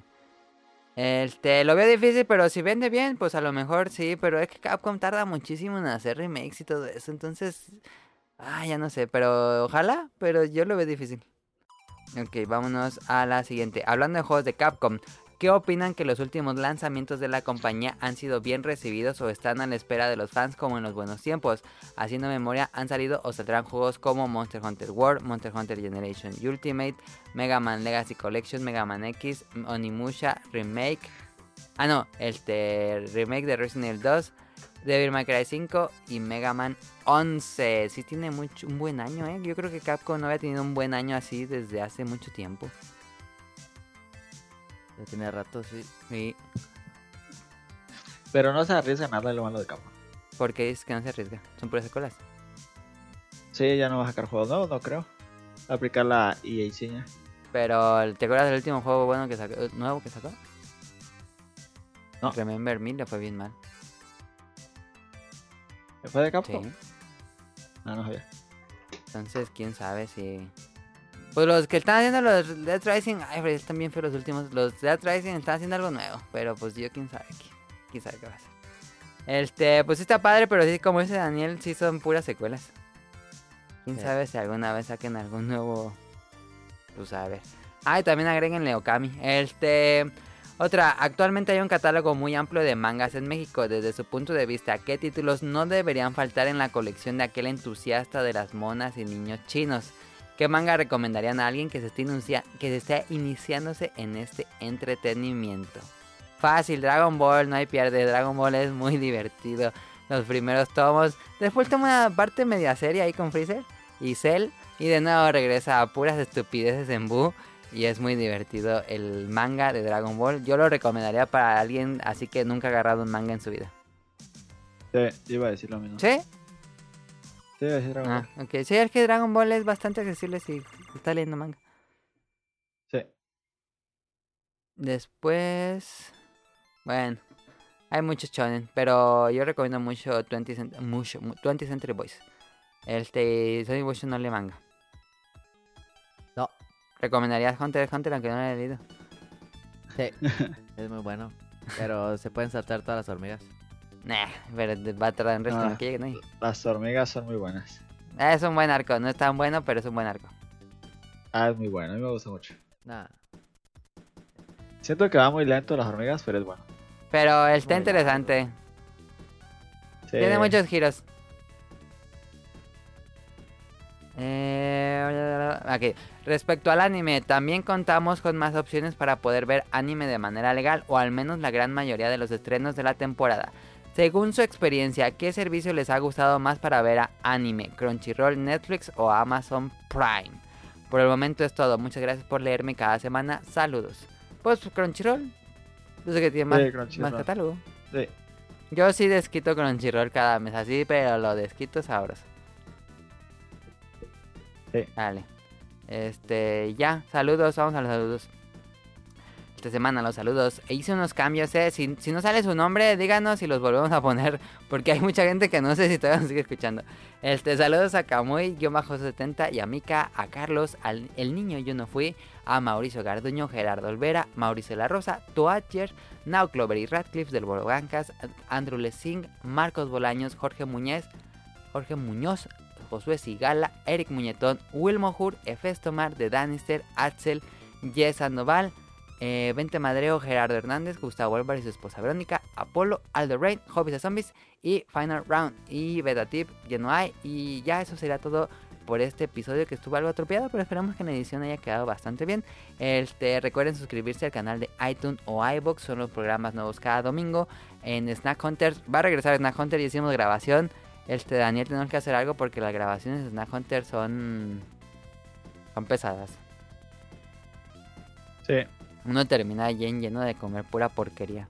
Este, lo veo difícil, pero si vende bien, pues a lo mejor sí, pero es que Capcom tarda muchísimo en hacer remakes y todo eso, entonces... Ah, ya no sé, pero ojalá, pero yo lo veo difícil. Ok, vámonos a la siguiente. Hablando de juegos de Capcom, ¿qué opinan que los últimos lanzamientos de la compañía han sido bien recibidos o están a la espera de los fans como en los buenos tiempos? Haciendo memoria, han salido o saldrán juegos como Monster Hunter World, Monster Hunter Generation Ultimate, Mega Man Legacy Collection, Mega Man X, Onimusha Remake. Ah, no, este remake de Resident Evil 2, Devil May Cry 5 y Mega Man 11. Sí tiene mucho, un buen año, ¿eh? Yo creo que Capcom no había tenido un buen año así desde hace mucho tiempo.
Ya tenía rato, sí.
Sí,
Pero no se arriesga nada de lo malo de Capcom.
porque es que no se arriesga. Son puras secuelas.
Sí, ya no va a sacar juegos nuevos, no creo. Va a aplicar la EA seña.
Pero, ¿te acuerdas del último juego bueno que sacó, nuevo que sacó?
No.
Remember Me le fue bien mal.
¿Fue de
Sí.
Capcom? Ah, no sabía.
Entonces, quién sabe si. Pues los que están haciendo los Dead Rising, ay, pero están bien feos los últimos. Los Dead Rising están haciendo algo nuevo, pero pues yo quién sabe qué, quién sabe qué va a hacer. Este, pues sí está padre, pero sí, como dice Daniel, sí son puras secuelas. Quién
Sí.
sabe si alguna vez saquen algún nuevo. Pues a ver. Ah, y también agréguenle Okami. Este. Otra, actualmente hay un catálogo muy amplio de mangas en México. Desde su punto de vista, ¿qué títulos no deberían faltar en la colección de aquel entusiasta de las monas y niños chinos? ¿Qué manga recomendarían a alguien que se esté, que iniciándose en este entretenimiento? Fácil, Dragon Ball, no hay pierde. Dragon Ball es muy divertido. Los primeros tomos. Después toma una parte media seria ahí con Freezer y Cell. Y de nuevo regresa a puras estupideces en Buu. Y es muy divertido el manga de Dragon Ball. Yo lo recomendaría para alguien así que nunca ha agarrado un manga en su vida.
Sí, iba a decir lo mismo.
¿Sí?
Sí, iba a decir Dragon
Ah,
Ball.
ok. Sí, es que Dragon Ball es bastante accesible si está leyendo manga.
Sí.
Después... Bueno, hay muchos shonen, pero yo recomiendo mucho 20, Cent- mucho, mu- 20 Century Boys. Este, Sonic Motion no le manga. ¿Recomendarías Hunter x Hunter aunque no lo haya leído?
Sí, es muy bueno. Pero se pueden saltar todas las hormigas.
Nah, pero va a tardar un resto en
Ah.
que lleguen ahí.
Las hormigas son muy buenas.
Ah, es un buen arco, no es tan bueno, pero es un buen arco.
Ah, es muy bueno, a mí me gusta mucho.
Nah.
Siento que va muy lento las hormigas, pero es bueno.
Pero está
Muy
interesante.
Sí.
Tiene muchos giros. Eh, ok. Respecto al anime, también contamos con más opciones para poder ver anime de manera legal o al menos la gran mayoría de los estrenos de la temporada. Según su experiencia, ¿qué servicio les ha gustado más para ver a anime? ¿Crunchyroll, Netflix o Amazon Prime? Por el momento es todo. Muchas gracias por leerme cada semana. Saludos. Pues Crunchyroll. Yo sé que tiene más,
Sí,
más
Crunchyroll.
catálogo.
Sí.
Yo sí desquito Crunchyroll cada mes así, pero lo desquito sabroso.
Sí.
Dale. Este, ya, saludos, vamos a los saludos. Esta semana los saludos. E hice unos cambios, eh. Si, si no sale su nombre, díganos y los volvemos a poner. Porque hay mucha gente que no sé si todavía nos sigue escuchando. Este, saludos a Camuy, yo bajo 70 y a Mika, a Carlos, al el niño yo no fui, a Mauricio Garduño, Gerardo Olvera, Mauricio La Rosa, Toacher, Now Clover y Radcliffe del Bologancas, Andrew Lessing, Marcos Bolaños, Jorge Muñez, Jorge Muñoz, Josué Sigala, Eric Muñetón, Wilmo Hur, Efestomar, de Danister, Axel, Jess Sandoval, eh, Vente Madreo, Gerardo Hernández, Gustavo Álvarez y su esposa Verónica, Apolo, Aldo Rain, Hobbies de Zombies y Final Round y Beta Tip, hay. Y ya eso será todo por este episodio que estuvo algo atropellado, pero esperamos que en la edición haya quedado bastante bien. Este, recuerden suscribirse al canal de iTunes o iBox, son los programas nuevos cada domingo. En Snack Hunters, va a regresar Snack Hunter y hicimos grabación. Este, Daniel, tenemos que hacer algo porque las grabaciones de Snack Hunter son, son pesadas.
Sí,
Uno termina bien lleno de comer pura porquería.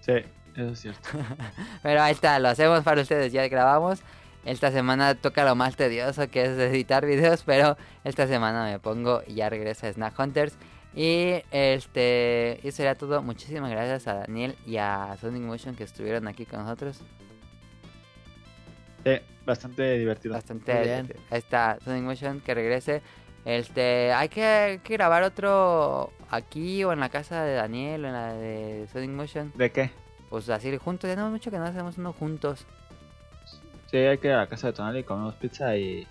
sí, eso es cierto.
Pero ahí está, lo hacemos para ustedes, ya grabamos. Esta semana toca lo más tedioso que es editar videos, pero esta semana me pongo y ya regresa Snack Hunters. Y este, eso sería todo. Muchísimas gracias a Daniel y a Sonic Motion que estuvieron aquí con nosotros.
Sí, bastante divertido.
Bastante.
Muy bien.
Ahí está Sonic Motion que regrese. Este, hay que, hay que grabar otro aquí o en la casa de Daniel o en la de Sonic Motion.
¿De qué?
Pues así juntos, ya no mucho que no hacemos uno juntos.
Sí, hay que ir a la casa de Tonali, comemos pizza y.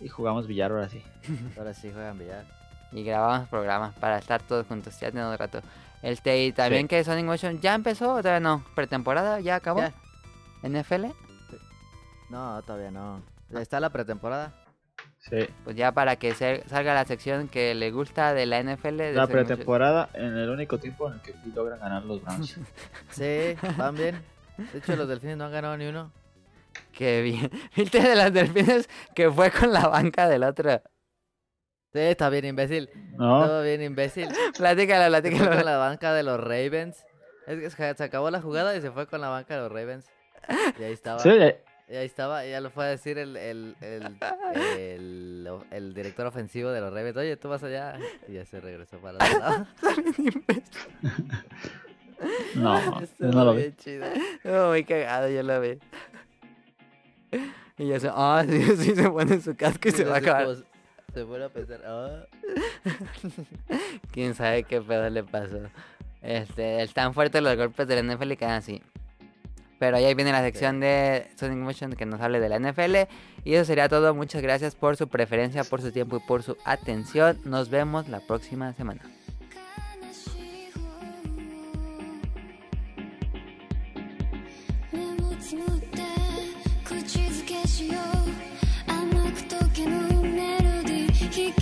Y jugamos billar ahora sí.
Ahora sí juegan billar.
y grabamos programas para estar todos juntos. Ya tenemos rato. Este, y también
Sí.
que Sonic Motion ya empezó, o todavía no. Pretemporada, ya acabó.
Ya.
NFL,
No, todavía no. Está la pretemporada.
Sí.
pues ya para que salga la sección que le gusta de la NFL. de
La pretemporada en el único tiempo en el que logran ganar los Browns.
Sí, van bien. De hecho, los delfines no han ganado ni uno.
Qué bien. ¿Viste de las delfines que fue con la banca del otro?
Sí, está bien, imbécil.
¿No?
Todo bien, imbécil.
Platícala,
Se fue con la banca de los Ravens. Es que se acabó la jugada y se fue con la banca de los Ravens. Y ahí estaba.
Sí,
Y ahí estaba, ya lo fue a decir el, el, el, el, el director ofensivo de los Ravens. Oye, tú vas allá. Y ya se regresó para el otro lado.
no, no lo vi.
bien chido.
Oh, muy cagado, yo lo vi. Y yo sé, ah, sí, sí, se pone su casco y se va a acabar.
como Se vuelve a pensar, ah,
Quién sabe qué pedo le pasó. Este, están fuertes los golpes del NFL y quedan así. Pero ahí viene la sección de Sonic Motion que nos hable de la NFL. Y eso sería todo. Muchas gracias por su preferencia, por su tiempo y por su atención. Nos vemos la próxima semana.
「あの時のメロディー」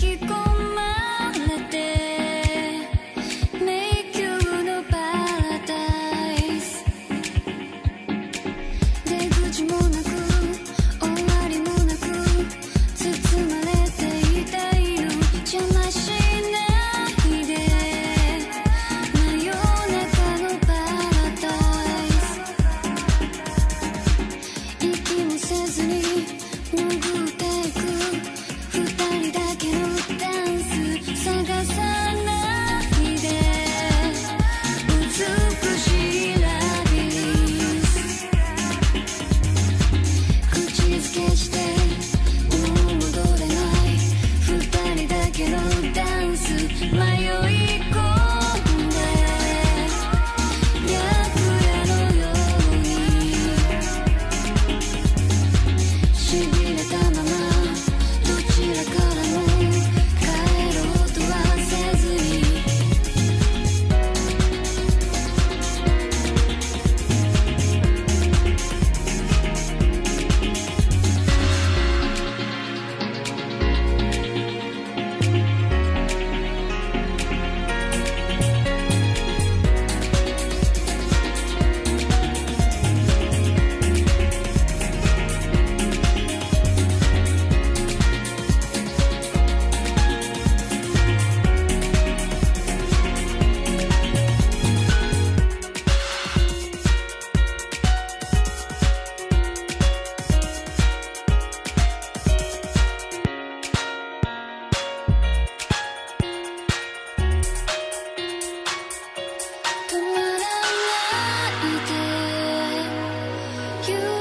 you.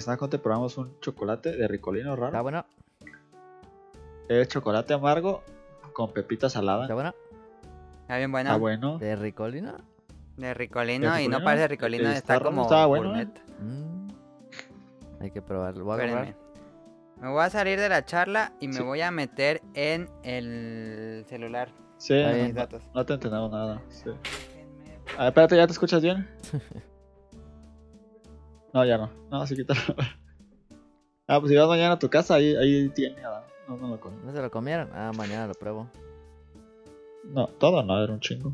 snack te probamos un chocolate de ricolino raro.
Está bueno.
El chocolate amargo con pepita salada.
Está bueno.
Está bien bueno.
Está bueno.
De ricolino.
De ricolino, y no parece ricolino,
está,
está como
está bueno.
¿eh?
Mm. Hay que probarlo. Voy a
me voy a salir de la charla y me voy a meter en el celular.
Sí, no,
datos.
no te entendemos nada. Sí. A ver, espérate, ¿ya te escuchas bien? No, ya no. No, se quítalo. ah, pues si vas mañana a tu casa, ahí, ahí tiene. Ah, no, no lo comí.
¿No se lo comieron? Ah, mañana lo pruebo.
No, todo no, era un chingo.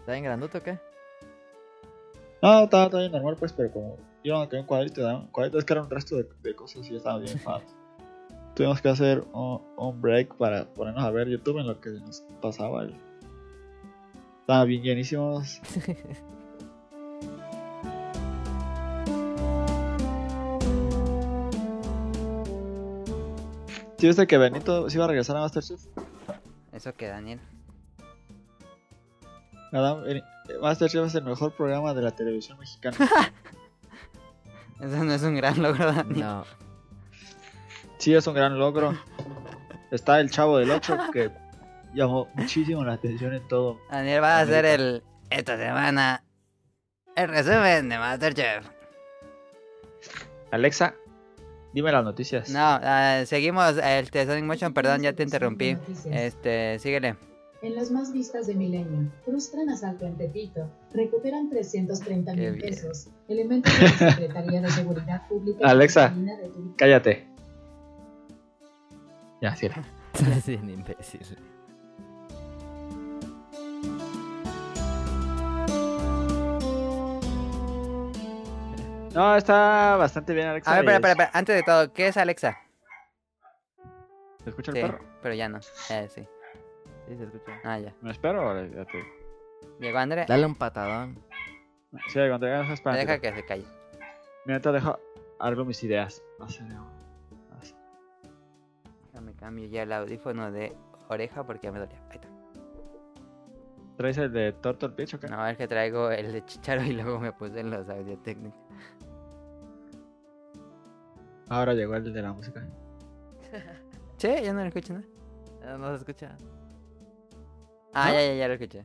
¿Está bien grandote o qué?
No, estaba, estaba bien normal, pues, pero como iban a quedé un cuadrito, un cuadrito es que era un resto de, de cosas y estaba bien mal. Tuvimos que hacer un, un, break para ponernos a ver YouTube en lo que nos pasaba. El... Estaba bien llenísimos. ¿Sí viste que Benito se iba a regresar a Masterchef?
Eso que Daniel.
Adam, eh, Masterchef es el mejor programa de la televisión mexicana.
Eso no es un gran logro, Daniel.
No.
Sí, es un gran logro. Está el chavo del 8 que llamó muchísimo la atención en todo.
Daniel va a hacer el. Esta semana. El resumen de Masterchef.
Alexa, dime las noticias.
No, ah, seguimos el de Sonic Motion, perdón, ya te interrumpí. Este, síguele.
En las más vistas de Milenio, frustran asalto en Tepito, recuperan 330
Qué
mil pesos. Elementos de la Secretaría de Seguridad Pública.
Alexa.
De
Cállate. Ya, sí.
Es bien imbécil.
No, está bastante bien, Alexa.
A ver, espera,
es-
espera, espera, antes de todo, ¿qué es Alexa?
¿Se escucha el
Sí,
perro?
pero ya no. Eh, sí.
Sí, se escucha.
Ah, ya.
¿Me espero o ya te...
Llegó André.
Dale un patadón.
Sí, cuando llegas, espera.
Deja que se calle.
Mira, te dejo algo mis ideas.
Déjame cambio ya el audífono de oreja porque ya me dolía. Ahí está.
¿Traes el de Turtle Beach o qué?
No, es que traigo el de Chicharo y luego me puse en los audio técnicos.
Ahora llegó el de la música.
Sí, ya no lo escucho, ¿no?
No se escucha.
Ah,
¿No?
ya, ya, ya lo escuché.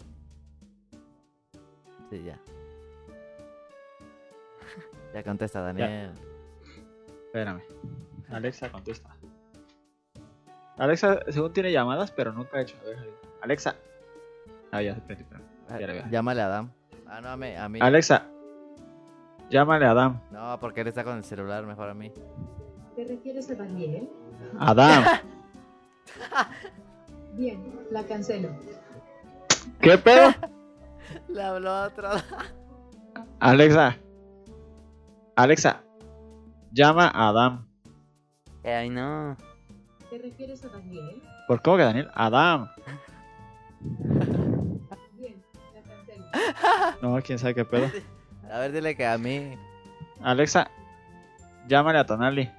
Sí, ya. Ya contesta, Daniel.
Espérame. Alexa, contesta. Alexa, según tiene llamadas, pero nunca ha hecho. A ver, Alexa. Ah, ya veo.
Llámale a Adam. Ah, no, a mí. A mí.
Alexa, llámale a Adam.
No, porque él está con el celular, mejor a mí.
¿Te refieres a Daniel?
Adam.
Bien, la cancelo.
¿Qué pedo?
Le habló otro.
Alexa. Alexa. Llama a Adam.
Eh, Ay, no.
¿Te refieres a Daniel?
¿Por cómo que Daniel? Adam.
Bien, la cancelo.
No, quién sabe qué pedo.
A ver, dile que a mí.
Alexa. Llámale a Tonali.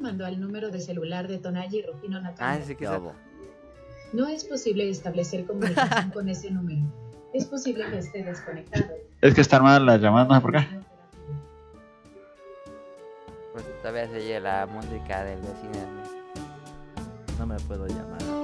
Llamando al número de celular de Tonayi Rufino
Ah,
Nakamura.
sí que
¿Qué
se...
hago?
No es posible establecer comunicación con ese número. Es posible que esté desconectado.
Es que están mal las llamadas, no sé por qué.
Pues todavía se oye la música del vecino.
No me puedo llamar.